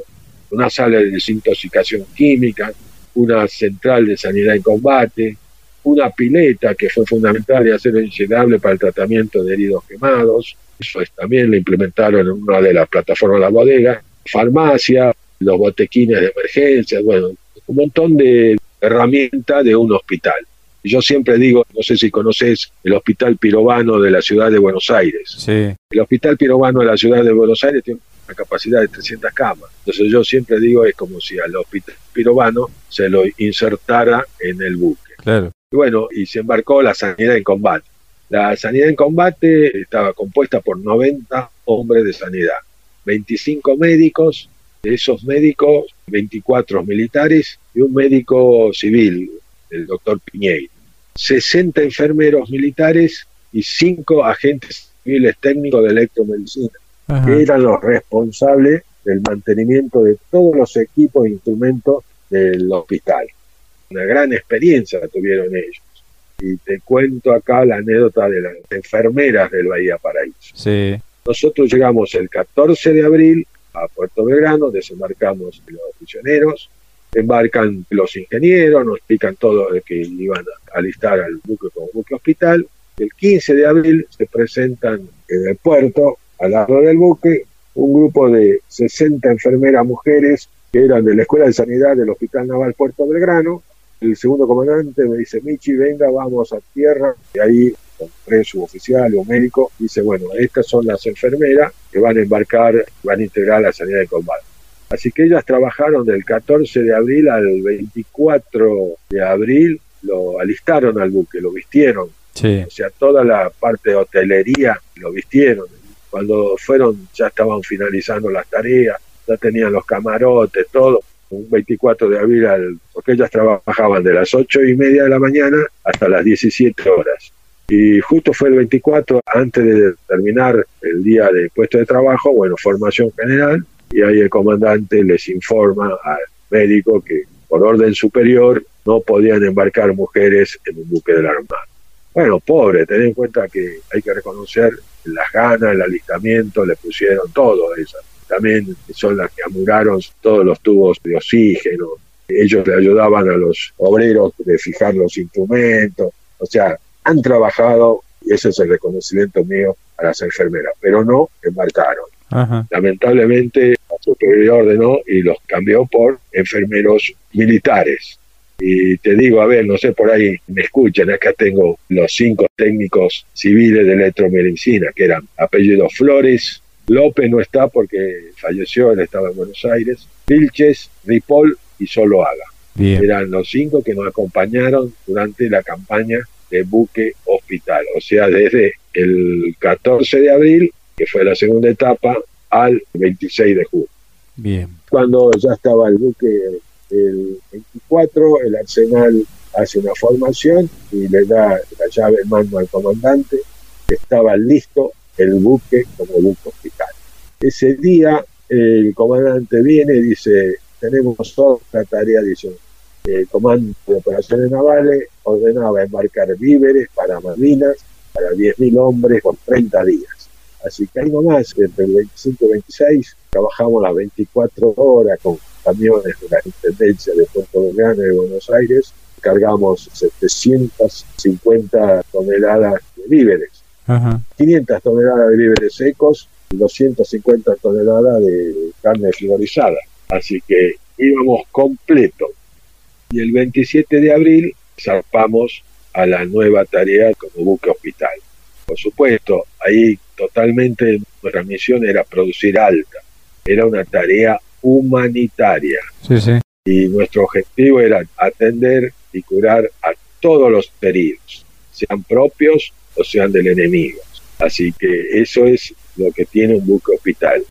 una sala de desintoxicación química, una central de sanidad en combate, una pileta que fue fundamental y acero incendiable para el tratamiento de heridos quemados, eso también lo implementaron en una de las plataformas de la bodega, farmacia, los botequines de emergencia, bueno, un montón de herramientas de un hospital. Yo siempre digo, no sé si conoces el Hospital Pirobano de la ciudad de Buenos Aires. El Hospital Pirobano de la ciudad de Buenos Aires tiene una capacidad de 300 camas. Entonces yo siempre digo, es como si al Hospital Pirobano se lo insertara en el buque. Claro. Y bueno, y se embarcó la sanidad en combate. La sanidad en combate estaba compuesta por 90 hombres de sanidad, 25 médicos, de esos médicos, 24 militares y un médico civil, el doctor Piñeiro. 60 enfermeros militares y 5 agentes civiles técnicos de electromedicina, que eran los responsables del mantenimiento de todos los equipos e instrumentos del hospital. Una gran experiencia tuvieron ellos. Y te cuento acá la anécdota de las enfermeras del Bahía Paraíso. Nosotros llegamos el 14 de abril a Puerto Belgrano, desembarcamos los prisioneros, embarcan los ingenieros, nos explican todo de que iban a alistar al buque como buque hospital. El 15 de abril se presentan en el puerto, al lado del buque, un grupo de 60 enfermeras mujeres que eran de la Escuela de Sanidad del Hospital Naval Puerto Belgrano. El segundo comandante me dice, Michi, venga, vamos a tierra. Y ahí, con tres suboficiales o médico, dice, bueno, estas son las enfermeras que van a embarcar, van a integrar la sanidad de combate. Así que ellas trabajaron del 14 de abril al 24 de abril, lo alistaron al buque, lo vistieron. O sea, toda la parte de hotelería lo vistieron. Cuando fueron, ya estaban finalizando las tareas, ya tenían los camarotes, todo. Un 24 de abril, al, porque ellas trabajaban de las 8 y media de la mañana hasta las 17 horas. Y justo fue el 24, antes de terminar el día de puesto de trabajo, bueno, formación general, y ahí el comandante les informa al médico que por orden superior no podían embarcar mujeres en un buque de la Armada. Bueno, pobre, ten en cuenta que hay que reconocer las ganas, el alistamiento, le pusieron todo eso. También son las que amuraron todos los tubos de oxígeno. Ellos le ayudaban a los obreros de fijar los instrumentos. O sea, han trabajado, y ese es el reconocimiento mío a las enfermeras, pero no embarcaron. Lamentablemente, la superior ordenó y los cambió por enfermeros militares. Y te digo, a ver, no sé, por ahí me escuchan, acá tengo los cinco técnicos civiles de electromedicina, que eran apellidos Flores, López no está porque falleció, él estaba en Buenos Aires, Vilches, Ripoll y Solo Haga. Eran los cinco que nos acompañaron durante la campaña de buque hospital, o sea, desde el 14 de abril, que fue la segunda etapa, al 26 de julio. Bien. Cuando ya estaba el buque el 24, el Arsenal hace una formación y le da la llave en mano al comandante, que estaba listo el buque como buque hospital. Ese día el comandante viene y dice, tenemos otra tarea, dice, el Comando de Operaciones Navales ordenaba embarcar víveres para Malvinas para 10.000 hombres por 30 días. Así que ahí nomás, entre el 25 y 26, trabajamos las 24 horas con camiones de la Intendencia de Puerto Belgrano de Buenos Aires, cargamos 750 toneladas de víveres, 500 toneladas de víveres secos y 250 toneladas de carne frigorizada. Así que íbamos completo. Y el 27 de abril zarpamos a la nueva tarea como buque hospital. Por supuesto, ahí totalmente nuestra misión era producir alta. Era una tarea humanitaria. Y nuestro objetivo era atender y curar a todos los heridos, sean propios o sean del enemigo. Así que eso es lo que tiene un buque hospital.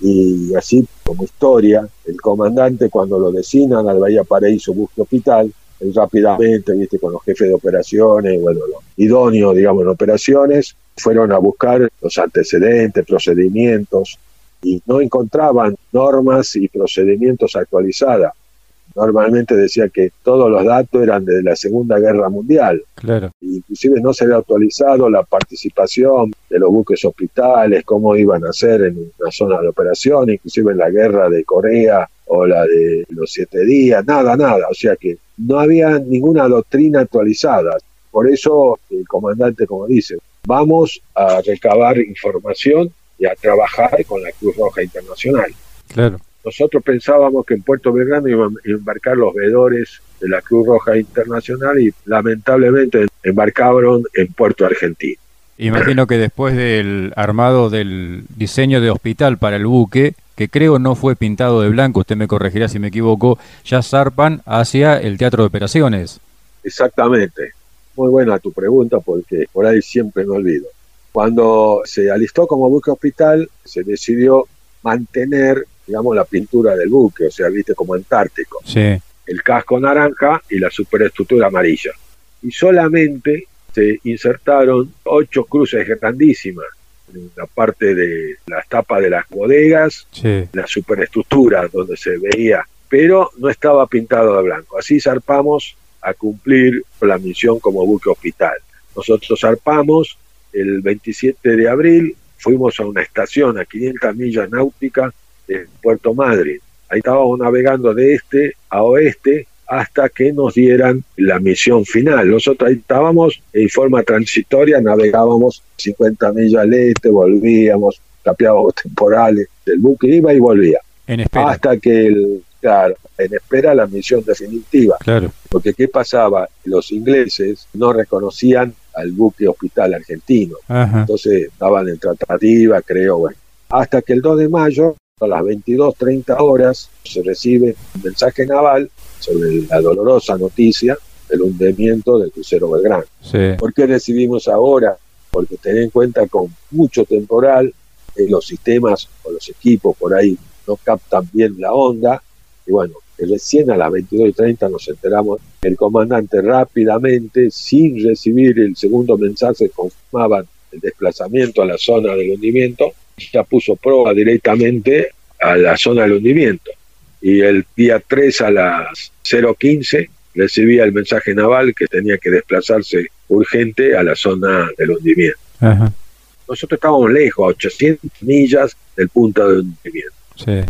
Y así como historia, el comandante cuando lo designan al Bahía Paraíso Buque Hospital, rápidamente, viste, con los jefes de operaciones, bueno, los idóneos, digamos, en operaciones, fueron a buscar los antecedentes, procedimientos, y no encontraban normas y procedimientos actualizadas normalmente decía que todos los datos eran de la Segunda Guerra Mundial. Claro. Inclusive no se había actualizado la participación de los buques hospitales, cómo iban a ser en una zona de operación, inclusive en la guerra de Corea o la de los siete días, nada, nada. O sea que no había ninguna doctrina actualizada. Por eso el comandante, como dice, vamos a recabar información y a trabajar con la Cruz Roja Internacional. Claro. Nosotros pensábamos que en Puerto Belgrano iban a embarcar los veedores de la Cruz Roja Internacional y lamentablemente embarcaron en Puerto Argentino. Imagino que después del armado del diseño de hospital para el buque, que creo no fue pintado de blanco, usted me corregirá si me equivoco, ya zarpan hacia el teatro de operaciones. Exactamente. Muy buena tu pregunta porque por ahí siempre me olvido. Cuando se alistó como buque hospital, se decidió mantener digamos, la pintura del buque, o sea, viste, como Antártico. Sí. El casco naranja y la superestructura amarilla. Y solamente se insertaron ocho cruces grandísimas en la parte de las tapas de las bodegas, la superestructura donde se veía, pero no estaba pintado de blanco. Así zarpamos a cumplir la misión como buque hospital. Nosotros zarpamos el 27 de abril, fuimos a una estación a 500 millas náuticas de Puerto Madryn. Ahí estábamos navegando de este a oeste hasta que nos dieran la misión final. Nosotros ahí estábamos en forma transitoria, navegábamos 50 millas al este, volvíamos, capeábamos temporales, el buque iba y volvía. En espera. Hasta que, el, claro, en espera la misión definitiva. Claro. Porque ¿qué pasaba? Los ingleses no reconocían al buque hospital argentino. Entonces estaban en tratativa, creo, bueno. Hasta que el 2 de mayo a las 22.30 horas se recibe un mensaje naval sobre la dolorosa noticia del hundimiento del crucero Belgrano. ¿Por qué recibimos ahora? Porque ten en cuenta con mucho temporal, eh, los sistemas o los equipos por ahí no captan bien la onda, y bueno, recién a las 22.30 nos enteramos, el comandante rápidamente, sin recibir el segundo mensaje, confirmaba el desplazamiento a la zona del hundimiento, ya puso prueba directamente a la zona del hundimiento. Y el día 3 a las 0.15 recibía el mensaje naval que tenía que desplazarse urgente a la zona del hundimiento. Nosotros estábamos lejos, a 800 millas del punto de hundimiento.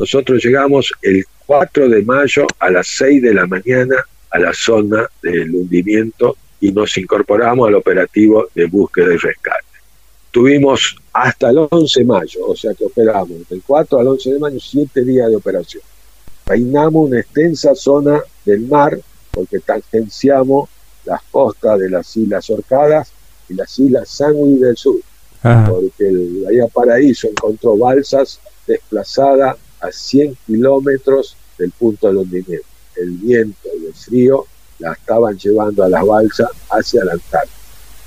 Nosotros llegamos el 4 de mayo a las 6 de la mañana a la zona del hundimiento y nos incorporamos al operativo de búsqueda y rescate. Tuvimos hasta el 11 de mayo, o sea que operamos del 4 al 11 de mayo, 7 días de operación. Reinamos una extensa zona del mar porque tangenciamos las costas de las Islas Orcadas y las Islas Sangui del Sur, porque el Bahía Paraíso encontró balsas desplazadas a 100 kilómetros del punto de hundimiento. el viento y el frío la estaban llevando a las balsas hacia la Antártida.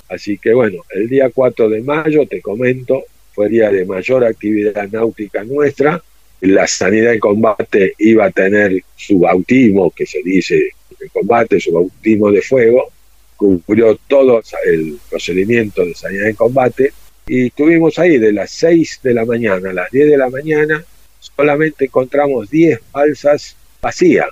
Así que bueno, el día 4 de mayo, te comento, fue día de mayor actividad náutica nuestra. La sanidad en combate iba a tener su bautismo, que se dice en combate, su bautismo de fuego, cubrió todo el procedimiento de sanidad en combate y estuvimos ahí de las 6 de la mañana a las 10 de la mañana, solamente encontramos 10 balsas vacías.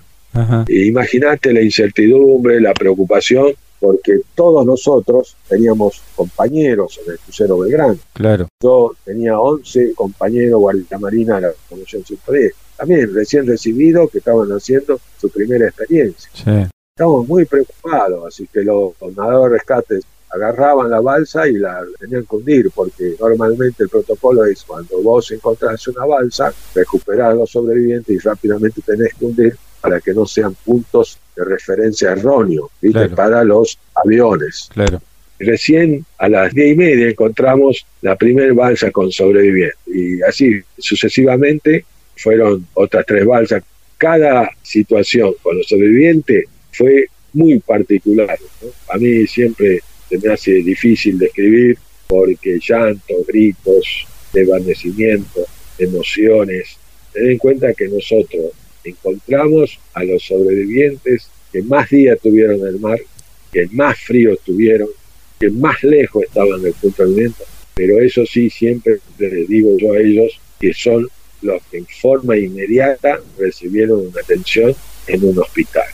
Imagínate la incertidumbre, la preocupación, porque todos nosotros teníamos compañeros en el crucero Belgrano. Claro. Yo tenía 11 compañeros guardia marina de la Comisión 110, también recién recibidos que estaban haciendo su primera experiencia. Sí. Estábamos muy preocupados, así que los nadadores de rescates agarraban la balsa y la tenían que hundir, porque normalmente el protocolo es cuando vos encontrás una balsa, recuperás a los sobrevivientes y rápidamente tenés que hundir para que no sean puntos de referencia erróneos para los aviones. Claro. Recién a las diez y media encontramos la primera balsa con sobrevivientes y así sucesivamente fueron otras tres balsas. Cada situación con los sobrevivientes fue muy particular. A mí siempre se me hace difícil describir porque llantos, gritos, desvanecimiento, emociones. Ten en cuenta que nosotros encontramos a los sobrevivientes que más días tuvieron en el mar, que más frío tuvieron, que más lejos estaban del punto de viento, pero eso sí, siempre les digo yo a ellos que son los que en forma inmediata recibieron una atención en un hospital,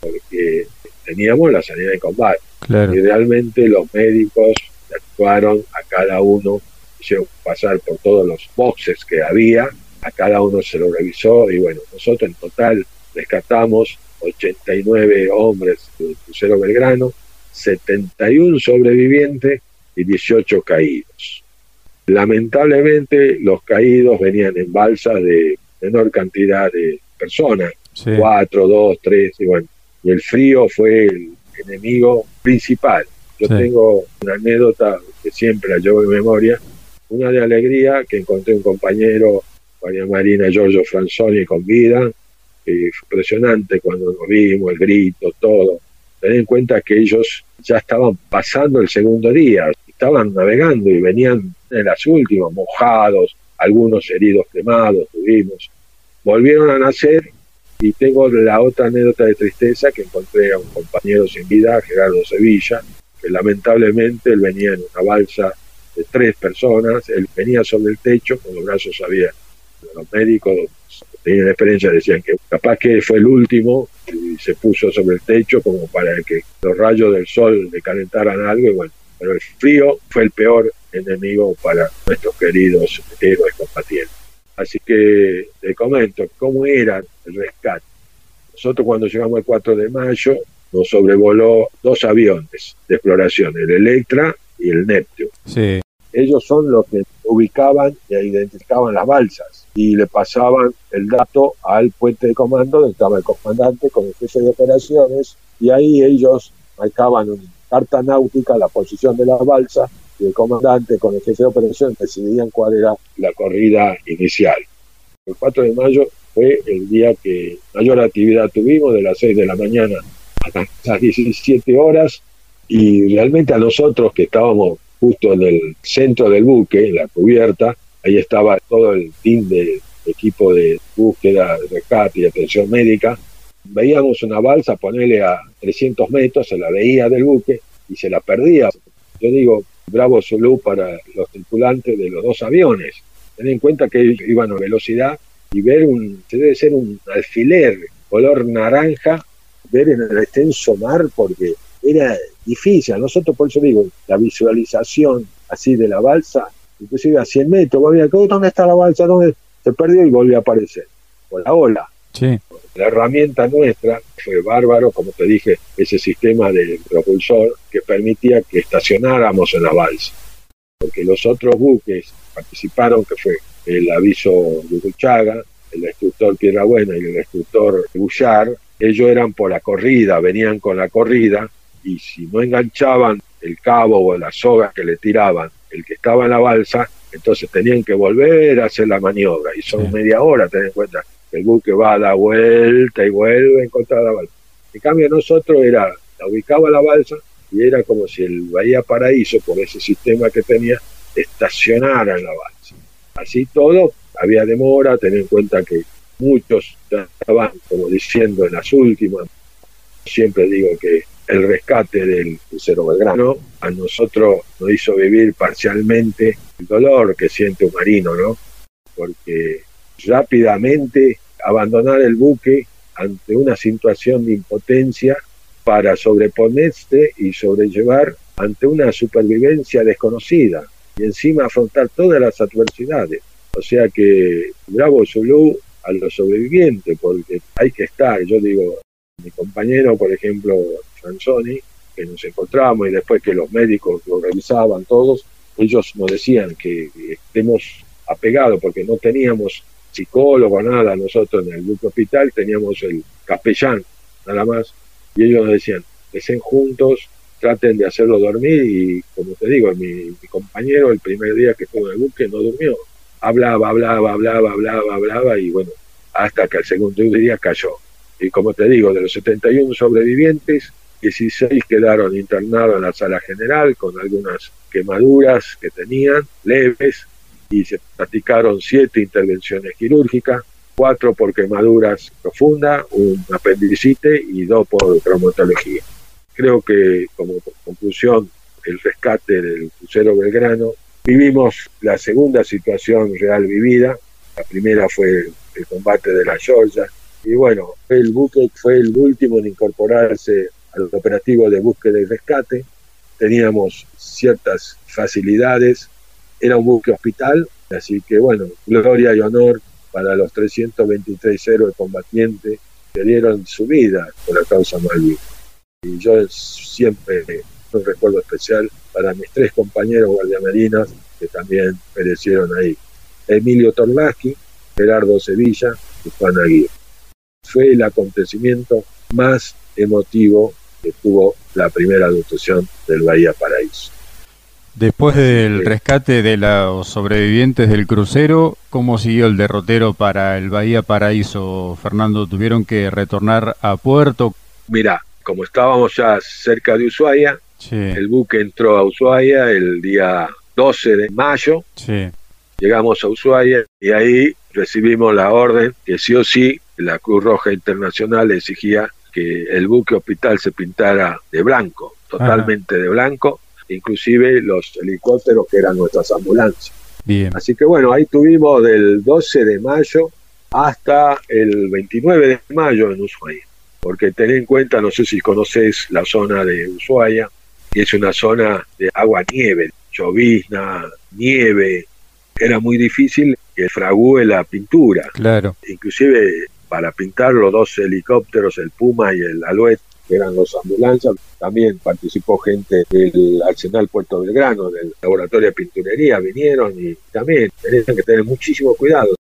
porque teníamos la salida de combate. Y realmente los médicos actuaron a cada uno, hicieron pasar por todos los boxes que había a cada uno se lo revisó y bueno, nosotros en total rescatamos 89 hombres del crucero Belgrano, 71 sobrevivientes y 18 caídos. Lamentablemente los caídos venían en balsas de menor cantidad de personas, 4, 2, 3 y bueno, y el frío fue el enemigo principal. Yo tengo una anécdota que siempre la llevo en memoria, una de alegría que encontré un compañero María Marina Giorgio Franzoni con vida. fue impresionante cuando nos vimos, el grito, todo. Ten en cuenta que ellos ya estaban pasando el segundo día, estaban navegando y venían en las últimas, mojados, algunos heridos quemados tuvimos. Volvieron a nacer y tengo la otra anécdota de tristeza que encontré a un compañero sin vida, Gerardo Sevilla, que lamentablemente él venía en una balsa de tres personas, él venía sobre el techo con los brazos abiertos los médicos que tenían experiencia decían que capaz que fue el último y se puso sobre el techo como para que los rayos del sol le calentaran algo y bueno, pero el frío fue el peor enemigo para nuestros queridos héroes combatientes. Así que te comento cómo era el rescate. Nosotros cuando llegamos el 4 de mayo nos sobrevoló dos aviones de exploración, el Electra y el Neptune. Sí. Ellos son los que ubicaban e identificaban las balsas y le pasaban el dato al puente de comando donde estaba el comandante con el jefe de operaciones y ahí ellos marcaban en carta náutica la posición de la balsa y el comandante con el jefe de operaciones decidían cuál era la corrida inicial. El 4 de mayo fue el día que mayor actividad tuvimos, de las 6 de la mañana hasta las 17 horas, y realmente a nosotros que estábamos justo en el centro del buque, en la cubierta, ahí estaba todo el team de equipo de búsqueda, rescate y atención médica. Veíamos una balsa ponerle a 300 metros, se la veía del buque y se la perdía. Yo digo, bravo Zulu para los tripulantes de los dos aviones. Ten en cuenta que iban a velocidad y ver un, se debe ser un alfiler color naranja, ver en el extenso mar porque era difícil. Nosotros, por eso digo, la visualización así de la balsa, inclusive a 100 metros, ¿dónde está la balsa? ¿Dónde? Se perdió y volvió a aparecer. Por la ola. Sí. La herramienta nuestra fue bárbaro, como te dije, ese sistema de propulsor que permitía que estacionáramos en la balsa. Porque los otros buques participaron, que fue el aviso de Uchaga, el instructor Piedra Buena y el instructor Bullar, ellos eran por la corrida, venían con la corrida y si no enganchaban el cabo o la soga que le tiraban el que estaba en la balsa, entonces tenían que volver a hacer la maniobra y son media hora, ten en cuenta. El buque va, a dar vuelta y vuelve a encontrar la balsa. En cambio nosotros era, la ubicaba la balsa y era como si el Bahía Paraíso, por ese sistema que tenía, estacionara en la balsa. Así todo, había demora, tener en cuenta que muchos estaban, como diciendo, en las últimas. Siempre digo que el rescate del crucero Belgrano a nosotros nos hizo vivir parcialmente el dolor que siente un marino, ¿no? Porque rápidamente abandonar el buque ante una situación de impotencia para sobreponerse y sobrellevar ante una supervivencia desconocida y encima afrontar todas las adversidades. O sea que bravo Zulu a los sobrevivientes, porque hay que estar, yo digo, mi compañero, por ejemplo, Franzoni, que nos encontramos y después que los médicos lo revisaban todos, ellos nos decían que estemos apegados porque no teníamos psicólogo, nada, nosotros en el hospital teníamos el capellán, nada más, y ellos nos decían, estén juntos, traten de hacerlo dormir y como te digo, mi, compañero el primer día que estuvo en el buque no durmió, hablaba, hablaba, hablaba, hablaba, hablaba y bueno, hasta que el segundo día cayó. Y como te digo, de los 71 sobrevivientes, 16 quedaron internados en la sala general con algunas quemaduras que tenían, leves, y se practicaron siete intervenciones quirúrgicas, cuatro por quemaduras profundas, un apendicite y dos por traumatología. Creo que como conclusión, el rescate del crucero Belgrano, vivimos la segunda situación real vivida, la primera fue el combate de la Georgia, y bueno, el buque fue el último en incorporarse al operativo de búsqueda y rescate, teníamos ciertas facilidades, era un buque hospital, así que bueno, gloria y honor para los 323 héroes combatientes que dieron su vida por la causa Malvinas. Y yo siempre un recuerdo especial para mis tres compañeros guardiamarinas que también perecieron ahí. Emilio Torlaski, Gerardo Sevilla y Juan Aguirre. Fue el acontecimiento más emotivo que tuvo la primera dotación del Bahía Paraíso. Después del rescate de los sobrevivientes del crucero, ¿cómo siguió el derrotero para el Bahía Paraíso, Fernando? ¿Tuvieron que retornar a puerto? Mira, como estábamos ya cerca de Ushuaia, el buque entró a Ushuaia el día 12 de mayo. Llegamos a Ushuaia y ahí recibimos la orden que sí o sí la Cruz Roja Internacional exigía que el buque hospital se pintara de blanco, totalmente de blanco, inclusive los helicópteros que eran nuestras ambulancias. Bien. Así que bueno, ahí tuvimos del 12 de mayo hasta el 29 de mayo en Ushuaia. Porque ten en cuenta, no sé si conoces la zona de Ushuaia, que es una zona de agua-nieve, llovizna, nieve. Era muy difícil que fragúe la pintura. Claro. Inclusive para pintar los dos helicópteros, el Puma y el Alouette, que eran los ambulancias. También participó gente del Arsenal Puerto Belgrano, del Laboratorio de Pinturería, vinieron y también tenían que tener muchísimo cuidado.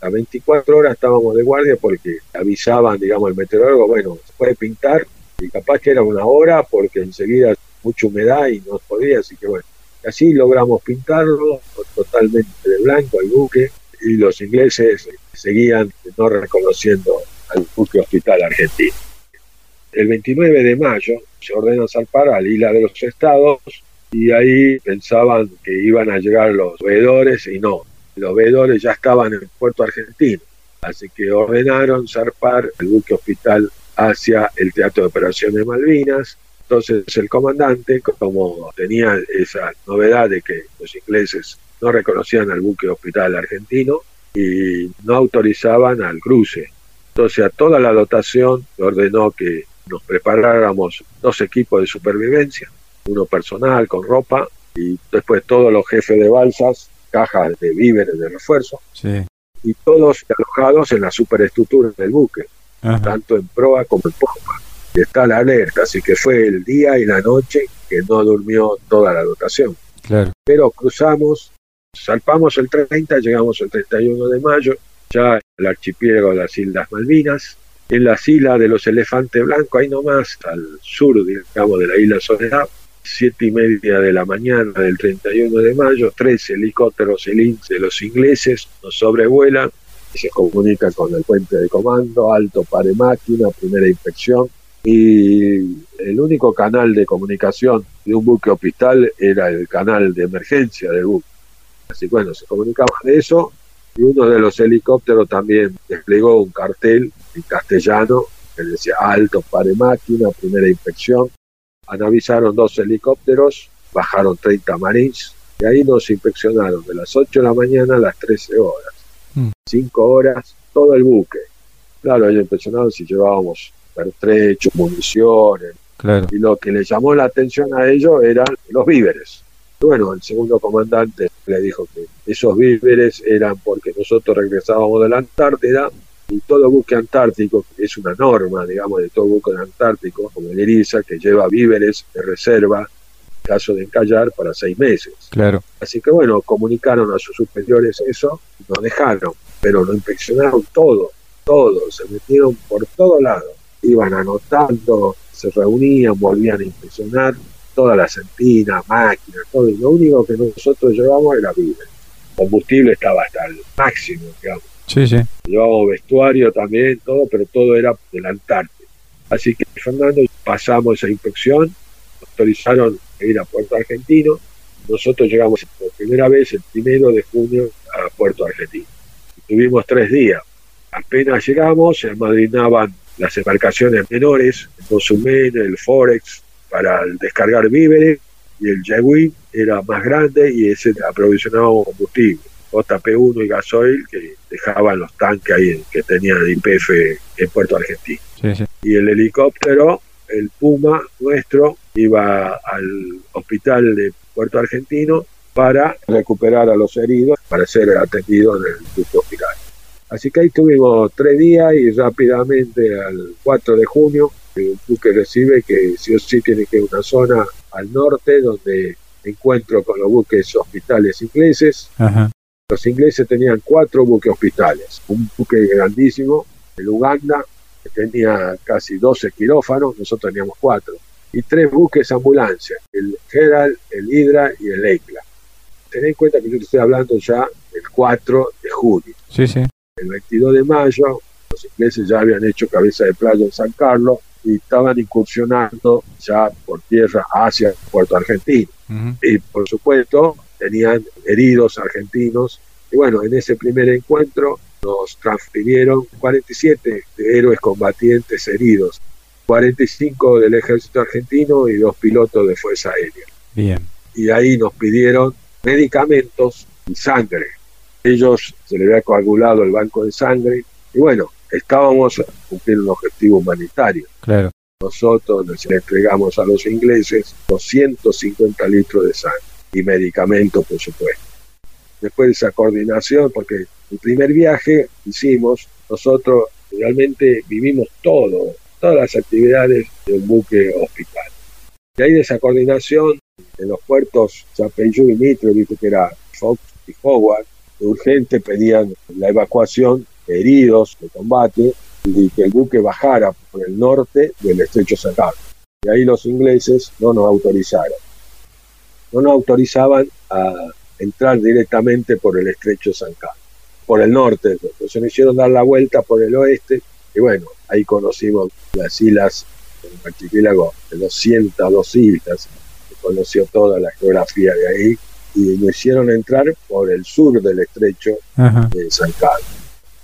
A 24 horas estábamos de guardia porque avisaban, digamos, el meteorólogo, bueno, se puede pintar y capaz que era una hora porque enseguida mucha humedad y no podía, así que bueno, así logramos pintarlo totalmente de blanco al buque y los ingleses seguían no reconociendo al buque hospital argentino. El 29 de mayo se ordena zarpar a la isla de los estados y ahí pensaban que iban a llegar los veedores y no, los veedores ya estaban en puerto argentino, así que ordenaron zarpar el buque hospital hacia el Teatro de Operaciones Malvinas. Entonces el comandante, como tenía esa novedad de que los ingleses no reconocían al buque hospital argentino y no autorizaban al cruce. Entonces a toda la dotación ordenó que nos preparáramos dos equipos de supervivencia, uno personal con ropa y después todos los jefes de balsas, cajas de víveres de refuerzo, y todos alojados en la superestructura del buque, tanto en proa como en popa. Y está la alerta, así que fue el día y la noche que no durmió toda la dotación. Claro. Pero cruzamos, salpamos el 30, llegamos el 31 de mayo, ya al archipiélago de las Islas Malvinas, en las islas de los elefantes blancos, ahí nomás, al sur, digamos, de la isla Soledad, siete y media de la mañana del 31 de mayo, tres helicópteros de los ingleses nos sobrevuelan se comunica con el puente de comando, alto pare máquina, primera inspección, y el único canal de comunicación de un buque hospital era el canal de emergencia del buque. Así que bueno, se comunicaba de eso y uno de los helicópteros también desplegó un cartel en castellano que decía alto pare máquina, primera inspección. Analizaron dos helicópteros, bajaron 30 marines y ahí nos inspeccionaron de las 8 de la mañana a las 13 horas. 5 mm. horas, todo el buque. Claro, ellos inspeccionaron si llevábamos pertrechos, municiones. Y lo que le llamó la atención a ellos eran los víveres. Bueno, el segundo comandante le dijo que esos víveres eran porque nosotros regresábamos de la Antártida y todo buque antártico, que es una norma, digamos, de todo buque antártico, como el ERISA, que lleva víveres de reserva en caso de encallar para seis meses. Claro. Así que bueno, comunicaron a sus superiores eso y nos dejaron, pero lo inspeccionaron todo, todo, se metieron por todos lados, iban anotando, se reunían, volvían a inspeccionar todas las antinas, máquinas, todo, y lo único que nosotros llevamos era víveres. Combustible estaba hasta el máximo, digamos Sí, sí. Llevábamos vestuario también, todo, pero todo era del Antártida. Así que Fernando pasamos esa inspección, autorizaron a ir a Puerto Argentino. Nosotros llegamos por primera vez el primero de junio a Puerto Argentino. Tuvimos tres días. Apenas llegamos, se almadrinaban las embarcaciones menores, el Consumén, el Forex, para descargar víveres, y el Yewin era más grande y ese aprovisionábamos combustible. JP1 y gasoil que dejaban los tanques ahí que tenían el IPF en Puerto Argentino. Y el helicóptero, el Puma nuestro, iba al hospital de Puerto Argentino para recuperar a los heridos, para ser atendidos en el grupo hospital. Así que ahí tuvimos tres días y rápidamente al 4 de junio el buque recibe que sí o sí tiene que ir a una zona al norte donde encuentro con los buques hospitales ingleses. Los ingleses tenían cuatro buques hospitales, un buque grandísimo, el Uganda, que tenía casi 12 quirófanos, nosotros teníamos cuatro, y tres buques ambulancia, el Herald, el Hydra y el Eicla. Ten en cuenta que yo te estoy hablando ya del 4 de junio. Sí, sí. El 22 de mayo, los ingleses ya habían hecho cabeza de playa en San Carlos y estaban incursionando ya por tierra hacia Puerto Argentino. Y por supuesto, tenían heridos argentinos. Y bueno, en ese primer encuentro nos transfirieron 47 héroes combatientes heridos, 45 del ejército argentino y dos pilotos de fuerza aérea. Bien. Y ahí nos pidieron medicamentos y sangre. Ellos se les había coagulado el banco de sangre y bueno, estábamos cumpliendo un objetivo humanitario. Claro. Nosotros les entregamos a los ingleses 250 litros de sangre y medicamentos, por supuesto. Después de esa coordinación, porque el primer viaje hicimos, nosotros realmente vivimos todo, todas las actividades de un buque hospital. Y ahí de esa coordinación en los puertos Chapeyú y Mitre, que era Fox y Howard, de urgente pedían la evacuación heridos de combate y que el buque bajara por el norte del estrecho San Y ahí los ingleses no nos autorizaron no nos autorizaban a entrar directamente por el estrecho de San Carlos, por el norte. Entonces nos hicieron dar la vuelta por el oeste y bueno, ahí conocimos las islas, el archipiélago de los 102 islas, que conoció toda la geografía de ahí y nos hicieron entrar por el sur del estrecho de San Carlos.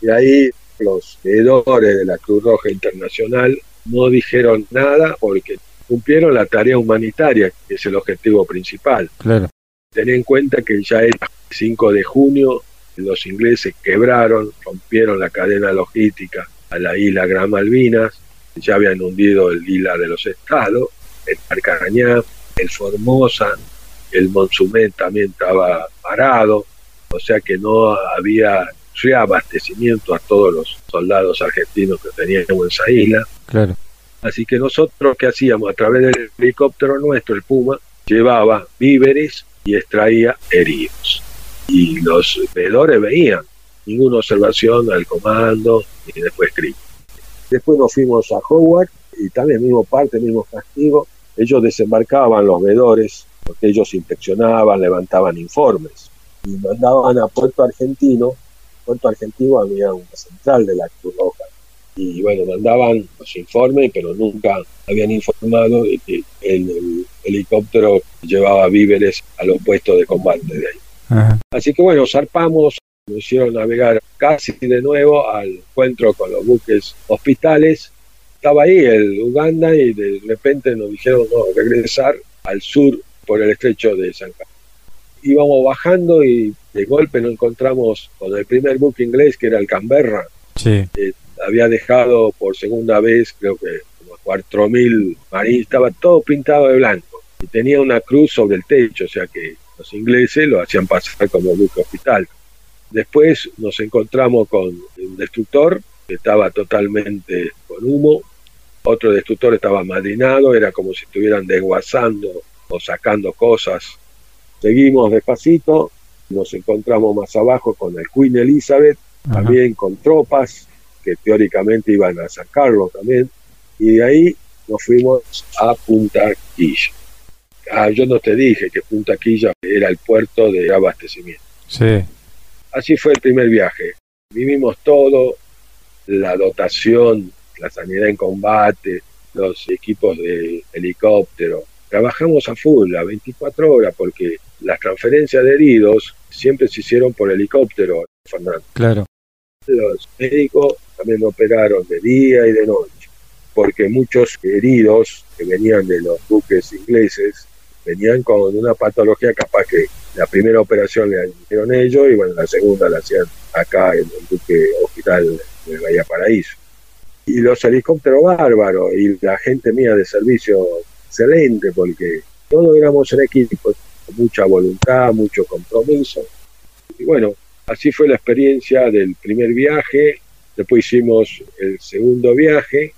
Y ahí los veedores de la Cruz Roja Internacional no dijeron nada porque cumplieron la tarea humanitaria, que es el objetivo principal. Claro. Ten en cuenta que ya el 5 de junio los ingleses quebraron, rompieron la cadena logística a la isla Gran Malvinas, ya habían hundido el isla de los estados, el Marcarañá, el Formosa, el Monsumén también estaba parado, o sea que no había reabastecimiento a todos los soldados argentinos que teníamos en esa isla. Claro. Así que nosotros, ¿qué hacíamos? A través del helicóptero nuestro, el Puma, llevaba víveres y extraía heridos. Y los veedores veían, ninguna observación al comando, ni después crítico. Después nos fuimos a Howard y también mismo parte, mismo castigo. Ellos desembarcaban los veedores porque ellos inspeccionaban, levantaban informes y mandaban a Puerto Argentino Puerto Argentino había una central de la Cruz Roja. Y bueno, mandaban los informes, pero nunca habían informado de que el, helicóptero llevaba víveres a los puestos de combate de ahí. Así que bueno, zarpamos, nos hicieron navegar casi de nuevo al encuentro con los buques hospitales. Estaba ahí el Uganda y de repente nos dijeron no, regresar al sur por el estrecho de San Carlos. Íbamos bajando y de golpe nos encontramos con el primer buque inglés que era el Canberra. Sí. Eh, había dejado por segunda vez, creo que como 4.000 marines, estaba todo pintado de blanco y tenía una cruz sobre el techo, o sea que los ingleses lo hacían pasar como buque hospital. Después nos encontramos con un destructor que estaba totalmente con humo, otro destructor estaba madrinado, era como si estuvieran desguazando o sacando cosas. Seguimos despacito, nos encontramos más abajo con el Queen Elizabeth, también con tropas que teóricamente iban a sacarlo también, y de ahí nos fuimos a Punta Quilla. Ah, yo no te dije que Punta Quilla era el puerto de abastecimiento. Sí. Así fue el primer viaje. Vivimos todo, la dotación, la sanidad en combate, los equipos de helicóptero. Trabajamos a full, a 24 horas, porque las transferencias de heridos siempre se hicieron por helicóptero, Fernando. Claro. Los médicos también operaron de día y de noche, porque muchos heridos que venían de los buques ingleses venían con una patología capaz que la primera operación la hicieron ellos y bueno, la segunda la hacían acá en el buque hospital de Bahía Paraíso. Y los helicópteros bárbaros y la gente mía de servicio excelente porque todos éramos en equipo, con mucha voluntad, mucho compromiso. Y bueno, así fue la experiencia del primer viaje, después hicimos el segundo viaje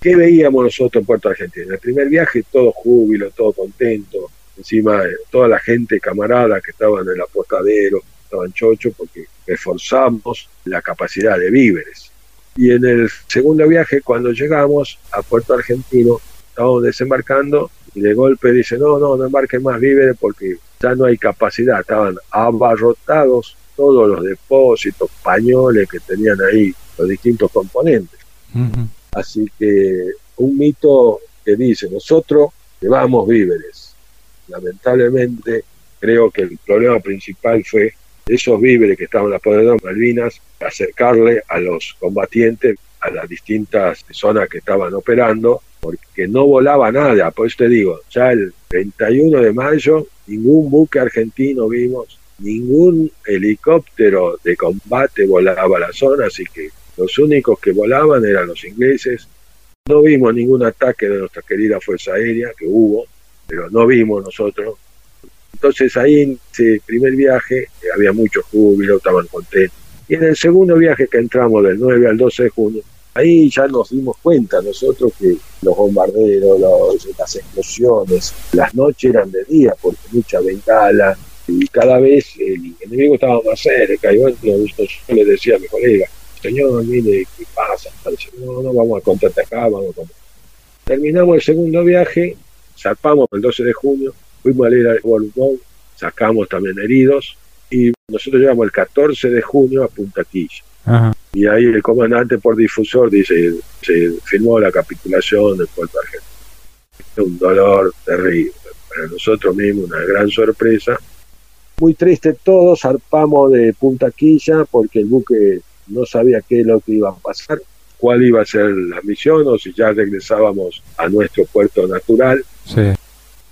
¿Qué veíamos nosotros en Puerto Argentina? En el primer viaje todo júbilo, todo contento, encima eh, toda la gente camarada que estaban en el apostadero, estaban chochos porque reforzamos la capacidad de víveres. Y en el segundo viaje, cuando llegamos a Puerto Argentino, estábamos desembarcando y de golpe dice, no, no, no embarquen más víveres porque ya no hay capacidad. Estaban abarrotados todos los depósitos, pañoles que tenían ahí los distintos componentes. Así que un mito que dice, nosotros llevamos víveres. Lamentablemente, creo que el problema principal fue esos víveres que estaban en Malvinas, acercarle a los combatientes a las distintas zonas que estaban operando, porque no volaba nada. Por eso te digo, ya el 31 de mayo, ningún buque argentino vimos, ningún helicóptero de combate volaba a la zona, así que los únicos que volaban eran los ingleses. No vimos ningún ataque de nuestra querida Fuerza Aérea, que hubo, pero no vimos nosotros. Entonces ahí en ese primer viaje eh, había mucho júbilo, estaban contentos. Y en el segundo viaje que entramos del 9 al 12 de junio, ahí ya nos dimos cuenta nosotros que los bombarderos, las explosiones, las noches eran de día porque mucha bengala y cada vez el enemigo estaba más cerca. Y bueno, yo le decía a mi colega, señor, mire, ¿qué pasa? No, no, vamos a contarte acá, vamos a Terminamos el segundo viaje, zarpamos el 12 de junio, fuimos a leer al Bolugón, sacamos también heridos, y nosotros llegamos el 14 de junio a Punta Quilla. Y ahí el comandante por difusor dice, se firmó la capitulación del Puerto Argentino. Un dolor terrible, para nosotros mismos una gran sorpresa. Muy triste todos, zarpamos de Punta Quilla porque el buque no sabía qué es lo que iba a pasar, cuál iba a ser la misión o si ya regresábamos a nuestro puerto natural.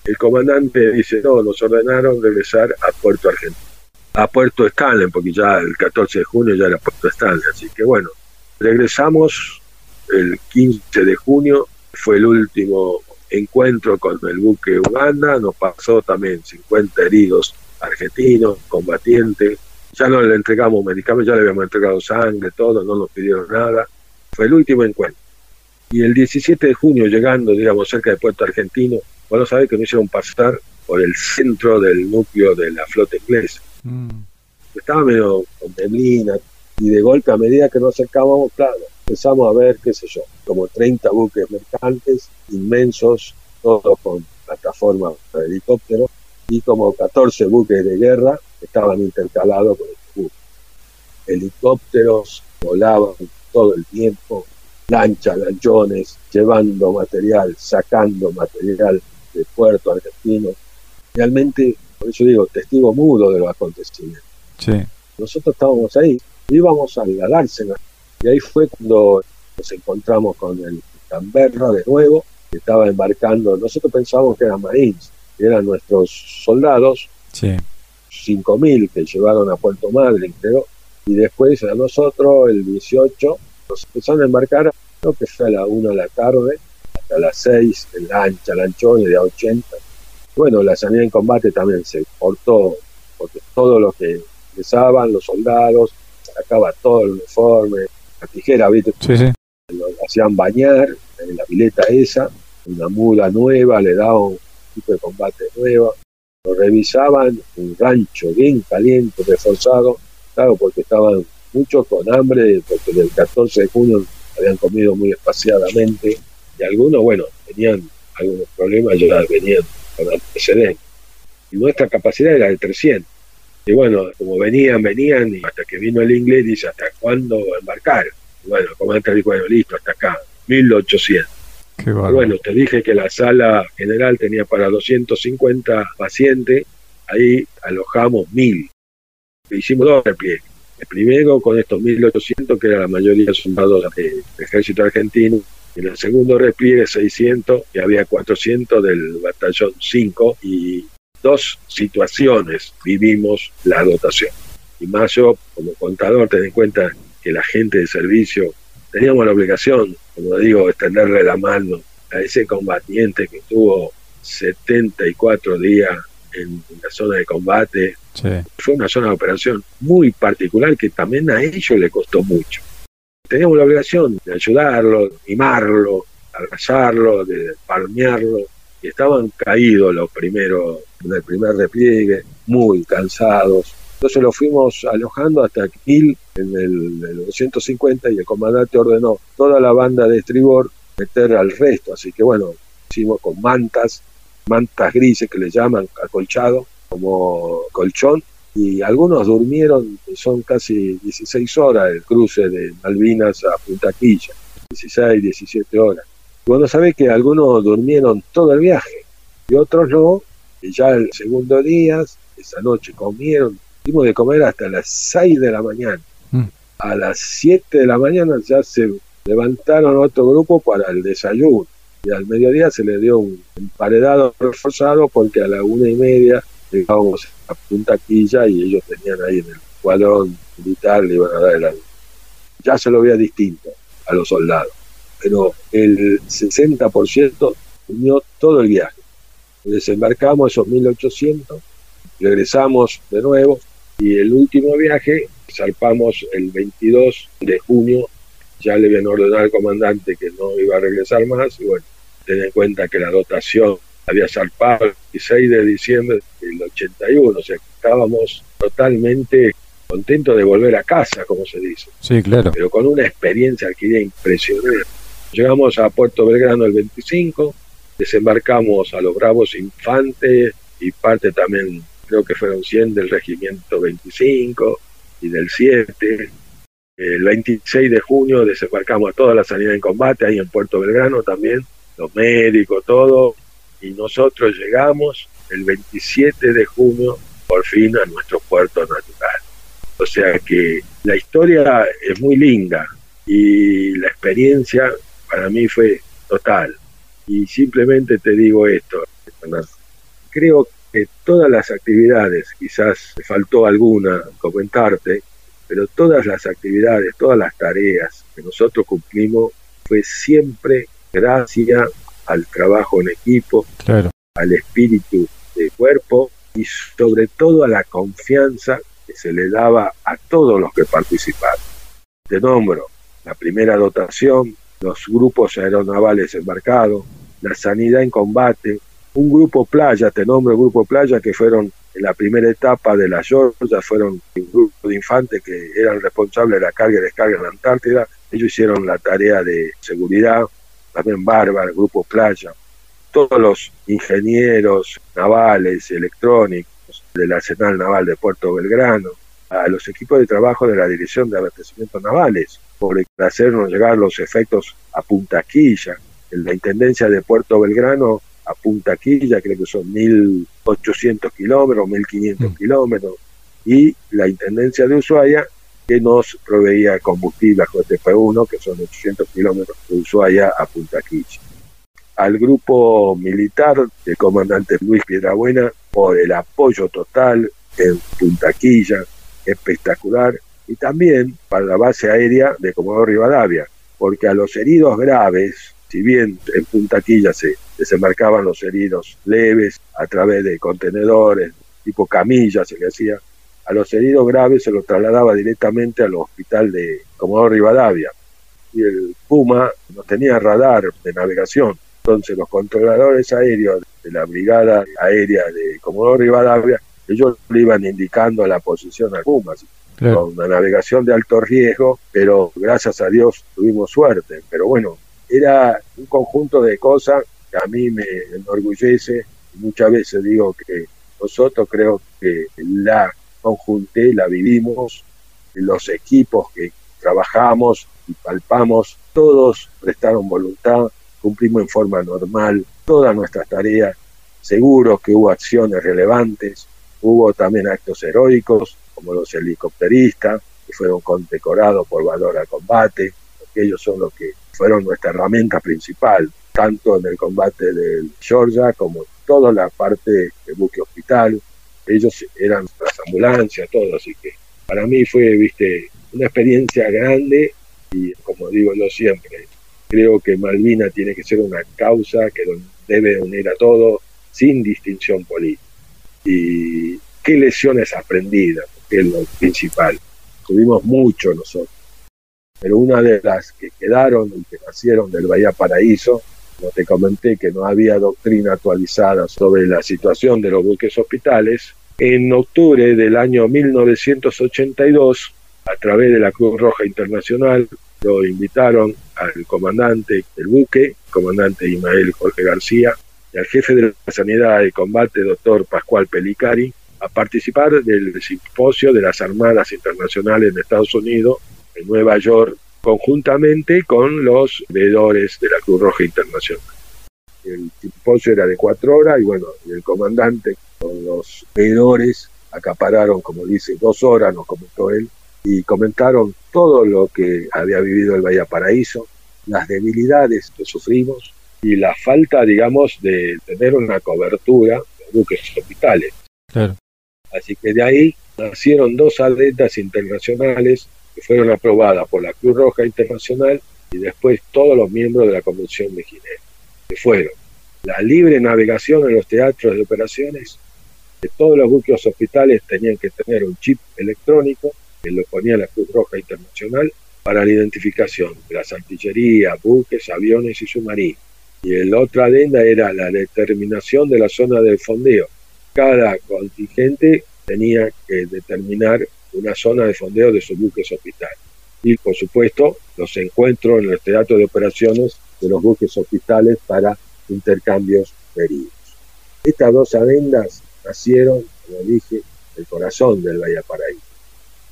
El comandante dice, no, nos ordenaron regresar a Puerto Argentino, a Puerto Stanley, porque ya el 14 de junio ya era Puerto Stanley, así que bueno, regresamos el 15 de junio, fue el último encuentro con el buque Uganda, nos pasó también 50 heridos argentinos, combatientes, ya no le entregamos medicamentos, ya le habíamos entregado sangre, todo, no nos pidieron nada. Fue el último encuentro. Y el 17 de junio, llegando, digamos, cerca de Puerto Argentino, bueno, sabés que nos hicieron pasar por el centro del núcleo de la flota inglesa. Estaba medio con neblina y de golpe a medida que nos acercábamos, claro, empezamos a ver, qué sé yo, como 30 buques mercantes inmensos, todos con plataformas de helicóptero y como 14 buques de guerra estaban intercalados con el helicópteros volaban todo el tiempo, lanchas, lanchones, llevando material, sacando material de puerto argentino. Realmente, por eso digo, testigo mudo de los acontecimientos. Nosotros estábamos ahí, íbamos a la dársena, y ahí fue cuando nos encontramos con el Canberra de nuevo, que estaba embarcando, nosotros pensábamos que eran marines, que eran nuestros soldados, sí. 5.000 que llevaron a Puerto Madryn, creo, y después a nosotros, el 18, nos empezaron a embarcar, creo que fue a la 1 de la tarde, hasta las 6, en lancha, lanchón y de a 80. Bueno, la sanidad en combate también se portó, porque todo lo que empezaban, los soldados, sacaba todo el uniforme, la tijera, ¿viste? Sí, sí. Lo hacían bañar en la pileta esa, una muda nueva, le daban un tipo de combate nueva, lo revisaban, un rancho bien caliente, reforzado, claro, porque estaban muchos con hambre, porque del 14 de junio habían comido muy espaciadamente, y algunos, bueno, tenían algunos problemas, ya venían con antecedentes. Y nuestra capacidad era de 300. Y bueno, como venían, venían, y hasta que vino el inglés, dice, ¿hasta cuándo embarcar? Y bueno, el comandante dijo, bueno, listo, hasta acá, 1800. Qué bueno, te dije que la sala general tenía para 250 pacientes, ahí alojamos 1000. Hicimos dos repliegues. El primero con estos 1800, que era la mayoría soldados del ejército argentino, en el segundo repliegue 600, y había 400 del batallón 5, y dos situaciones vivimos la dotación. Y más yo, como contador, ten en cuenta que la gente de servicio teníamos la obligación, como digo, extenderle la mano a ese combatiente que estuvo 74 días en, la zona de combate. Fue una zona de operación muy particular que también a ellos le costó mucho. Teníamos la obligación de ayudarlo, de mimarlo, abrazarlo, de palmearlo. Y estaban caídos los primeros, en el primer repliegue, muy cansados, entonces lo fuimos alojando hasta Kiel en el, 950 y el comandante ordenó toda la banda de estribor meter al resto. Así que bueno, hicimos con mantas, mantas grises que le llaman acolchado, como colchón, y algunos durmieron, son casi 16 horas el cruce de Malvinas a Punta Quilla, 16, 17 horas. Bueno, sabe que algunos durmieron todo el viaje y otros no, y ya el segundo día, esa noche comieron, Tuvimos de comer hasta las 6 de la mañana. Mm. A las 7 de la mañana ya se levantaron otro grupo para el desayuno. Y al mediodía se le dio un emparedado reforzado porque a la una y media llegábamos a Punta Quilla y ellos tenían ahí en el cuadrón militar, le iban a dar el Ya se lo veía distinto a los soldados. Pero el 60% unió todo el viaje. Desembarcamos esos 1800, regresamos de nuevo, y el último viaje zarpamos el 22 de junio, ya le habían ordenado al comandante que no iba a regresar más y bueno, ten en cuenta que la dotación había zarpado el 16 de diciembre del 81, o sea, estábamos totalmente contentos de volver a casa, como se dice. Sí, claro. Pero con una experiencia adquirida impresionante. Llegamos a Puerto Belgrano el 25, desembarcamos a los Bravos Infantes y parte también creo que fueron 100 del regimiento 25 y del 7. El 26 de junio desembarcamos a toda la sanidad en combate, ahí en Puerto Belgrano también, los médicos, todo, y nosotros llegamos el 27 de junio por fin a nuestro puerto natural. O sea que la historia es muy linda y la experiencia para mí fue total. Y simplemente te digo esto, creo todas las actividades, quizás faltó alguna comentarte, pero todas las actividades, todas las tareas que nosotros cumplimos fue siempre gracias al trabajo en equipo, al espíritu de cuerpo y sobre todo a la confianza que se le daba a todos los que participaron. Te nombro la primera dotación, los grupos aeronavales embarcados, la sanidad en combate, un grupo playa, te nombro el grupo playa, que fueron en la primera etapa de la Georgia, fueron un grupo de infantes que eran responsables de la carga y descarga en la Antártida, ellos hicieron la tarea de seguridad, también Bárbara, grupo playa, todos los ingenieros navales, electrónicos del Arsenal Naval de Puerto Belgrano, a los equipos de trabajo de la Dirección de Abastecimientos Navales por hacernos llegar los efectos a Punta Quilla. En la Intendencia de Puerto Belgrano a Punta Quilla, creo que son 1.800 kilómetros, 1.500 mm. kilómetros, y la Intendencia de Ushuaia, que nos proveía combustible a JTP1, que son 800 kilómetros de Ushuaia a Punta. Al grupo militar del comandante Luis Piedrabuena por el apoyo total en Punta Quilla, espectacular, y también para la base aérea de Comodoro Rivadavia, porque a los heridos graves, si bien en Punta Quilla se desembarcaban los heridos leves a través de contenedores, tipo camillas se le hacía, a los heridos graves se los trasladaba directamente al hospital de Comodoro Rivadavia. Y el Puma no tenía radar de navegación, entonces los controladores aéreos de la Brigada Aérea de Comodoro Rivadavia, ellos le iban indicando la posición al Puma, con una navegación de alto riesgo, pero gracias a Dios tuvimos suerte. Pero bueno, era un conjunto de cosas que a mí me enorgullece. Muchas veces digo que nosotros creo que la conjunté, la vivimos, los equipos que trabajamos y palpamos, todos prestaron voluntad, cumplimos en forma normal todas nuestras tareas, seguro que hubo acciones relevantes, hubo también actos heroicos, como los helicópteristas, que fueron condecorados por valor al combate, porque ellos son los que fueron nuestra herramienta principal, tanto en el combate del Georgia como en toda la parte del buque hospital. Ellos eran las ambulancias, todo, así que para mí fue, viste, una experiencia grande y como digo yo siempre, creo que Malvina tiene que ser una causa que debe unir a todos sin distinción política. Y qué lesiones aprendidas, que es lo principal. Tuvimos mucho nosotros. Pero una de las que quedaron y que nacieron del Bahía Paraíso, no te comenté que no había doctrina actualizada sobre la situación de los buques hospitales, en octubre del año 1982, a través de la Cruz Roja Internacional, lo invitaron al comandante del buque, comandante Ismael Jorge García, y al jefe de la Sanidad de Combate, doctor Pascual Pelicari, a participar del simposio de las Armadas Internacionales en Estados Unidos, en Nueva York, conjuntamente con los veedores de la Cruz Roja Internacional. El simposio era de cuatro horas y bueno, el comandante con los veedores acapararon, como dice, dos horas, nos comentó él, y comentaron todo lo que había vivido el Bahía Paraíso, las debilidades que sufrimos y la falta, digamos, de tener una cobertura de buques hospitales. Claro. Así que de ahí nacieron dos atletas internacionales que fueron aprobadas por la Cruz Roja Internacional y después todos los miembros de la Convención de Ginebra, que fueron la libre navegación en los teatros de operaciones, que todos los buques hospitales tenían que tener un chip electrónico, que lo ponía la Cruz Roja Internacional, para la identificación de las artillerías, buques, aviones y submarinos. Y la otra adenda era la determinación de la zona del fondeo, cada contingente tenía que determinar una zona de fondeo de sus buques hospitales. Y por supuesto, los encuentros en el teatro de operaciones de los buques hospitales para intercambios heridos. Estas dos adendas nacieron, como dije, el corazón del Paraíso.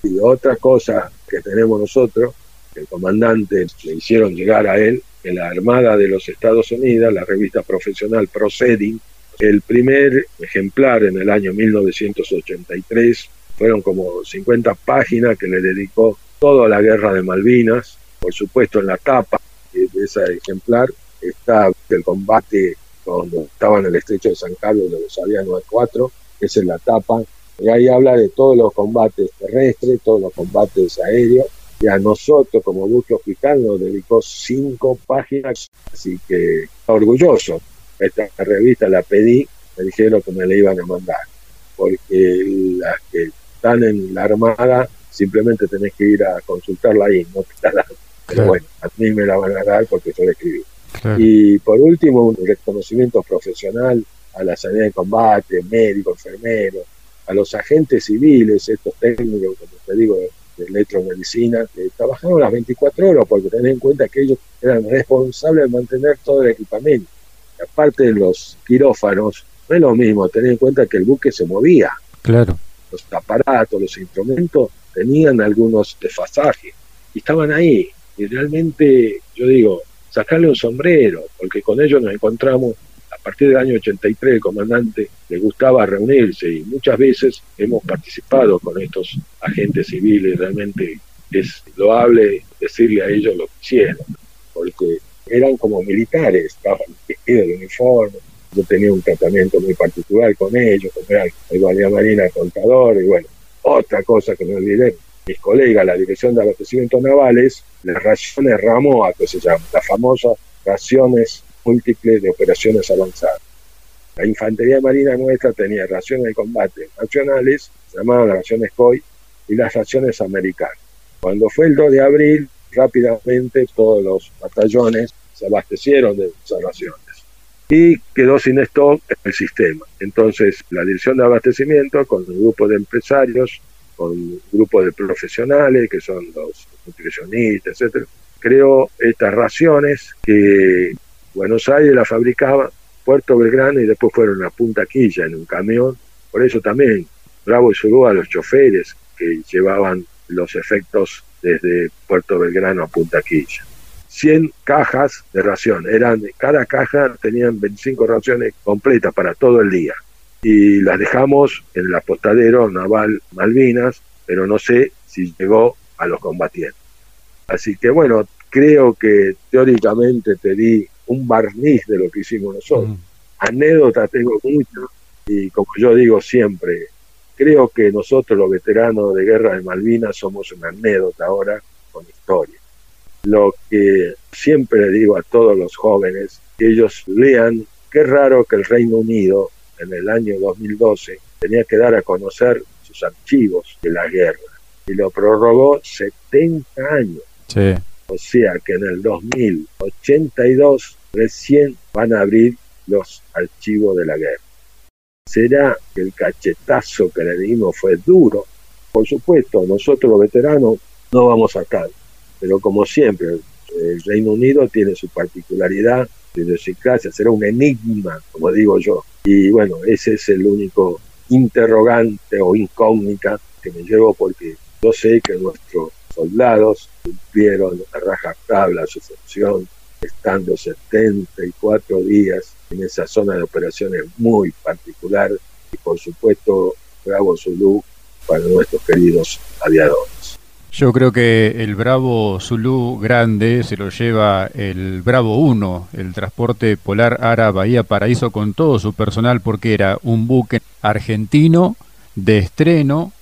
Y otra cosa que tenemos nosotros, que el comandante le hicieron llegar a él, que la Armada de los Estados Unidos, la revista profesional Proceeding, el primer ejemplar en el año 1983 fueron como 50 páginas que le dedicó toda la guerra de Malvinas. Por supuesto, en la tapa de ese ejemplar está el combate cuando estaba en el estrecho de San Carlos de los Avianos 4, que es en la tapa. Y ahí habla de todos los combates terrestres, todos los combates aéreos. Y a nosotros, como buque hospital, nos dedicó cinco páginas, así que orgulloso esta revista la pedí, me dijeron que me la iban a mandar, porque las que están en la Armada simplemente tenés que ir a consultarla ahí, no te la Pero bueno, a mí me la van a dar porque yo la escribí. Y por último, un reconocimiento profesional a la sanidad de combate, médicos, enfermeros, a los agentes civiles, estos técnicos, como te digo, de electromedicina, que trabajaron las 24 horas, porque tenés en cuenta que ellos eran responsables de mantener todo el equipamiento aparte de los quirófanos, no es lo mismo tener en cuenta que el buque se movía. Claro. Los aparatos, los instrumentos tenían algunos desfasajes y estaban ahí. Y realmente, yo digo, sacarle un sombrero, porque con ellos nos encontramos a partir del año 83, el comandante le gustaba reunirse y muchas veces hemos participado con estos agentes civiles, realmente es loable decirle a ellos lo que hicieron, porque eran como militares, estaban vestidos de uniforme, yo tenía un tratamiento muy particular con ellos, era el Guardia Marina Contador, y bueno, otra cosa que me olvidé, mis colegas, la Dirección de Abastecimiento Navales, las raciones RAMOA, que se llaman, las famosas raciones múltiples de operaciones avanzadas. La Infantería Marina nuestra tenía raciones de combate nacionales, se llamaban las raciones COI, y las raciones americanas. Cuando fue el 2 de abril, rápidamente todos los batallones se abastecieron de esas raciones y quedó sin stock el sistema. Entonces, la dirección de abastecimiento, con un grupo de empresarios, con un grupo de profesionales, que son los nutricionistas, etcétera, creó estas raciones que Buenos Aires la fabricaba, Puerto Belgrano y después fueron a Punta Quilla en un camión. Por eso también Bravo y a los choferes que llevaban los efectos desde Puerto Belgrano a Punta Quilla. 100 cajas de ración. Eran, cada caja tenían 25 raciones completas para todo el día. Y las dejamos en el apostadero naval Malvinas, pero no sé si llegó a los combatientes. Así que bueno, creo que teóricamente te di un barniz de lo que hicimos nosotros. Mm. Anécdotas tengo muchas y como yo digo siempre, creo que nosotros los veteranos de guerra de Malvinas somos una anécdota ahora con historia lo que siempre le digo a todos los jóvenes, que ellos lean, qué raro que el Reino Unido en el año 2012 tenía que dar a conocer sus archivos de la guerra y lo prorrogó 70 años. O sea que en el 2082 recién van a abrir los archivos de la guerra. ¿Será que el cachetazo que le dimos fue duro? Por supuesto, nosotros los veteranos no vamos a estar pero como siempre, el Reino Unido tiene su particularidad, su idiosincrasia, será un enigma, como digo yo. Y bueno, ese es el único interrogante o incógnita que me llevo porque yo sé que nuestros soldados cumplieron a raja tabla su función, estando 74 días en esa zona de operaciones muy particular y por supuesto Bravo Zulu para nuestros queridos aviadores. Yo creo que el Bravo Zulu grande se lo lleva el Bravo 1, el transporte polar Ara Bahía Paraíso con todo su personal porque era un buque argentino de estreno,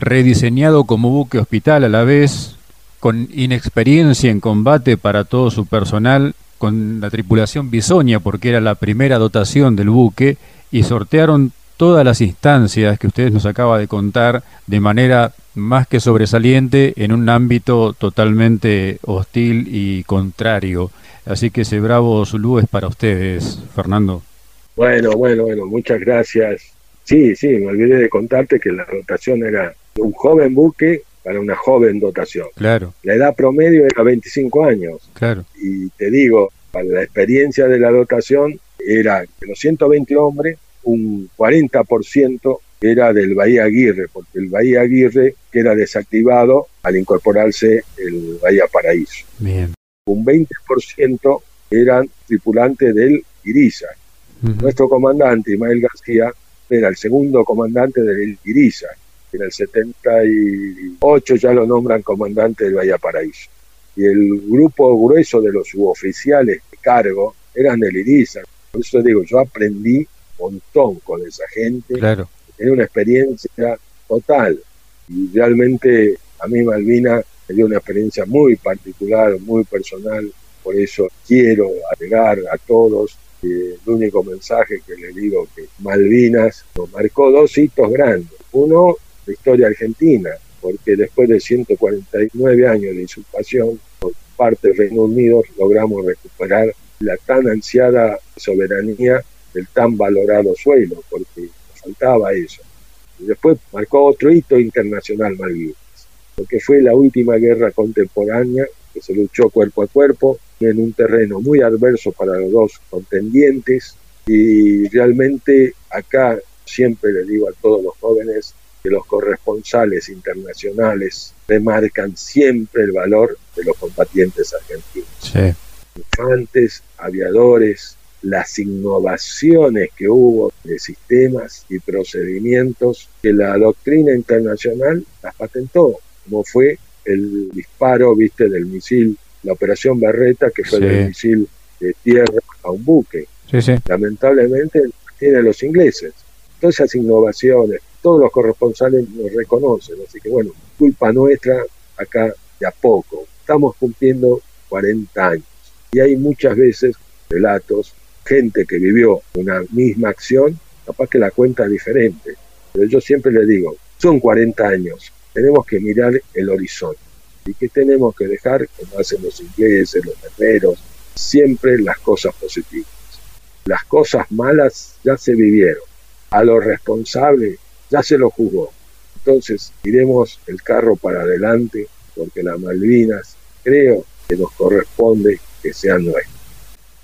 rediseñado como buque hospital a la vez, con inexperiencia en combate para todo su personal, con la tripulación bisoña porque era la primera dotación del buque y sortearon todas las instancias que ustedes nos acaba de contar de manera más que sobresaliente en un ámbito totalmente hostil y contrario. Así que ese bravo Zulu es para ustedes, Fernando. Bueno, bueno, bueno, muchas gracias. Sí, sí, me olvidé de contarte que la dotación era un joven buque para una joven dotación. Claro. La edad promedio era 25 años. Claro. Y te digo, para la experiencia de la dotación era de los 120 hombres, un 40% era del Bahía Aguirre, porque el Bahía Aguirre queda desactivado al incorporarse el Bahía Paraíso. Bien. Un 20% eran tripulantes del Iriza. Nuestro comandante, Ismael García, era el segundo comandante del Iriza. En el 78 ya lo nombran comandante del Bahía Paraíso. Y el grupo grueso de los suboficiales de cargo eran del Iriza. Por eso digo, yo aprendí un montón con esa gente. Claro es una experiencia total y realmente a mí Malvina me dio una experiencia muy particular, muy personal, por eso quiero agregar a todos el único mensaje que le digo que Malvinas nos marcó dos hitos grandes. Uno, la historia argentina, porque después de 149 años de insurpación por parte del Reino Unido logramos recuperar la tan ansiada soberanía del tan valorado suelo, porque faltaba eso. Y después marcó otro hito internacional Malvinas, porque fue la última guerra contemporánea que se luchó cuerpo a cuerpo en un terreno muy adverso para los dos contendientes y realmente acá siempre le digo a todos los jóvenes que los corresponsales internacionales remarcan siempre el valor de los combatientes argentinos. Sí. Infantes, aviadores, las innovaciones que hubo de sistemas y procedimientos que la doctrina internacional las patentó, como fue el disparo, viste, del misil, la operación Berreta, que fue el misil de tierra a un buque. Lamentablemente tienen los ingleses. Todas esas innovaciones, todos los corresponsales nos reconocen, así que bueno, culpa nuestra acá de a poco. Estamos cumpliendo 40 años y hay muchas veces relatos gente que vivió una misma acción, capaz que la cuenta es diferente. Pero yo siempre le digo, son 40 años, tenemos que mirar el horizonte. ¿Y qué tenemos que dejar? Como hacen los ingleses, los guerreros, siempre las cosas positivas. Las cosas malas ya se vivieron. A los responsables ya se lo jugó. Entonces, iremos el carro para adelante, porque las Malvinas creo que nos corresponde que sean nuestras.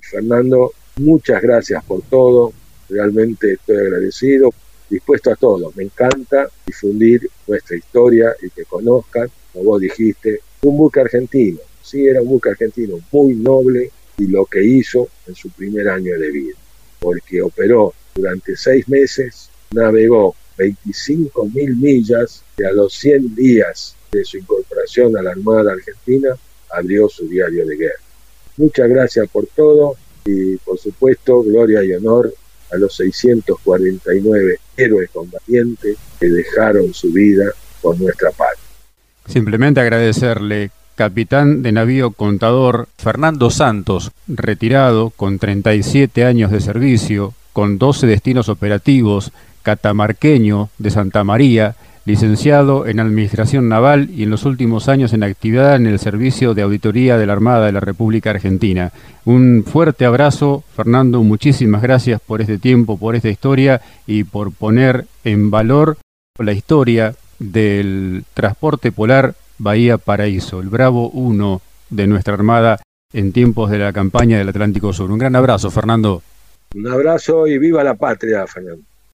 Fernando, Muchas gracias por todo, realmente estoy agradecido, dispuesto a todo. Me encanta difundir nuestra historia y que conozcan, como vos dijiste, un buque argentino. Sí, era un buque argentino muy noble y lo que hizo en su primer año de vida, porque operó durante seis meses, navegó 25 mil millas y a los 100 días de su incorporación a la Armada Argentina abrió su diario de guerra. Muchas gracias por todo y por supuesto gloria y honor a los 649 héroes combatientes que dejaron su vida por nuestra patria. Simplemente agradecerle, capitán de navío contador Fernando Santos, retirado con 37 años de servicio, con 12 destinos operativos, catamarqueño de Santa María, licenciado en Administración Naval y en los últimos años en actividad en el Servicio de Auditoría de la Armada de la República Argentina. Un fuerte abrazo, Fernando, muchísimas gracias por este tiempo, por esta historia y por poner en valor la historia del transporte polar Bahía Paraíso, el Bravo 1 de nuestra Armada en tiempos de la campaña del Atlántico Sur. Un gran abrazo, Fernando. Un abrazo y viva la patria, Fernando.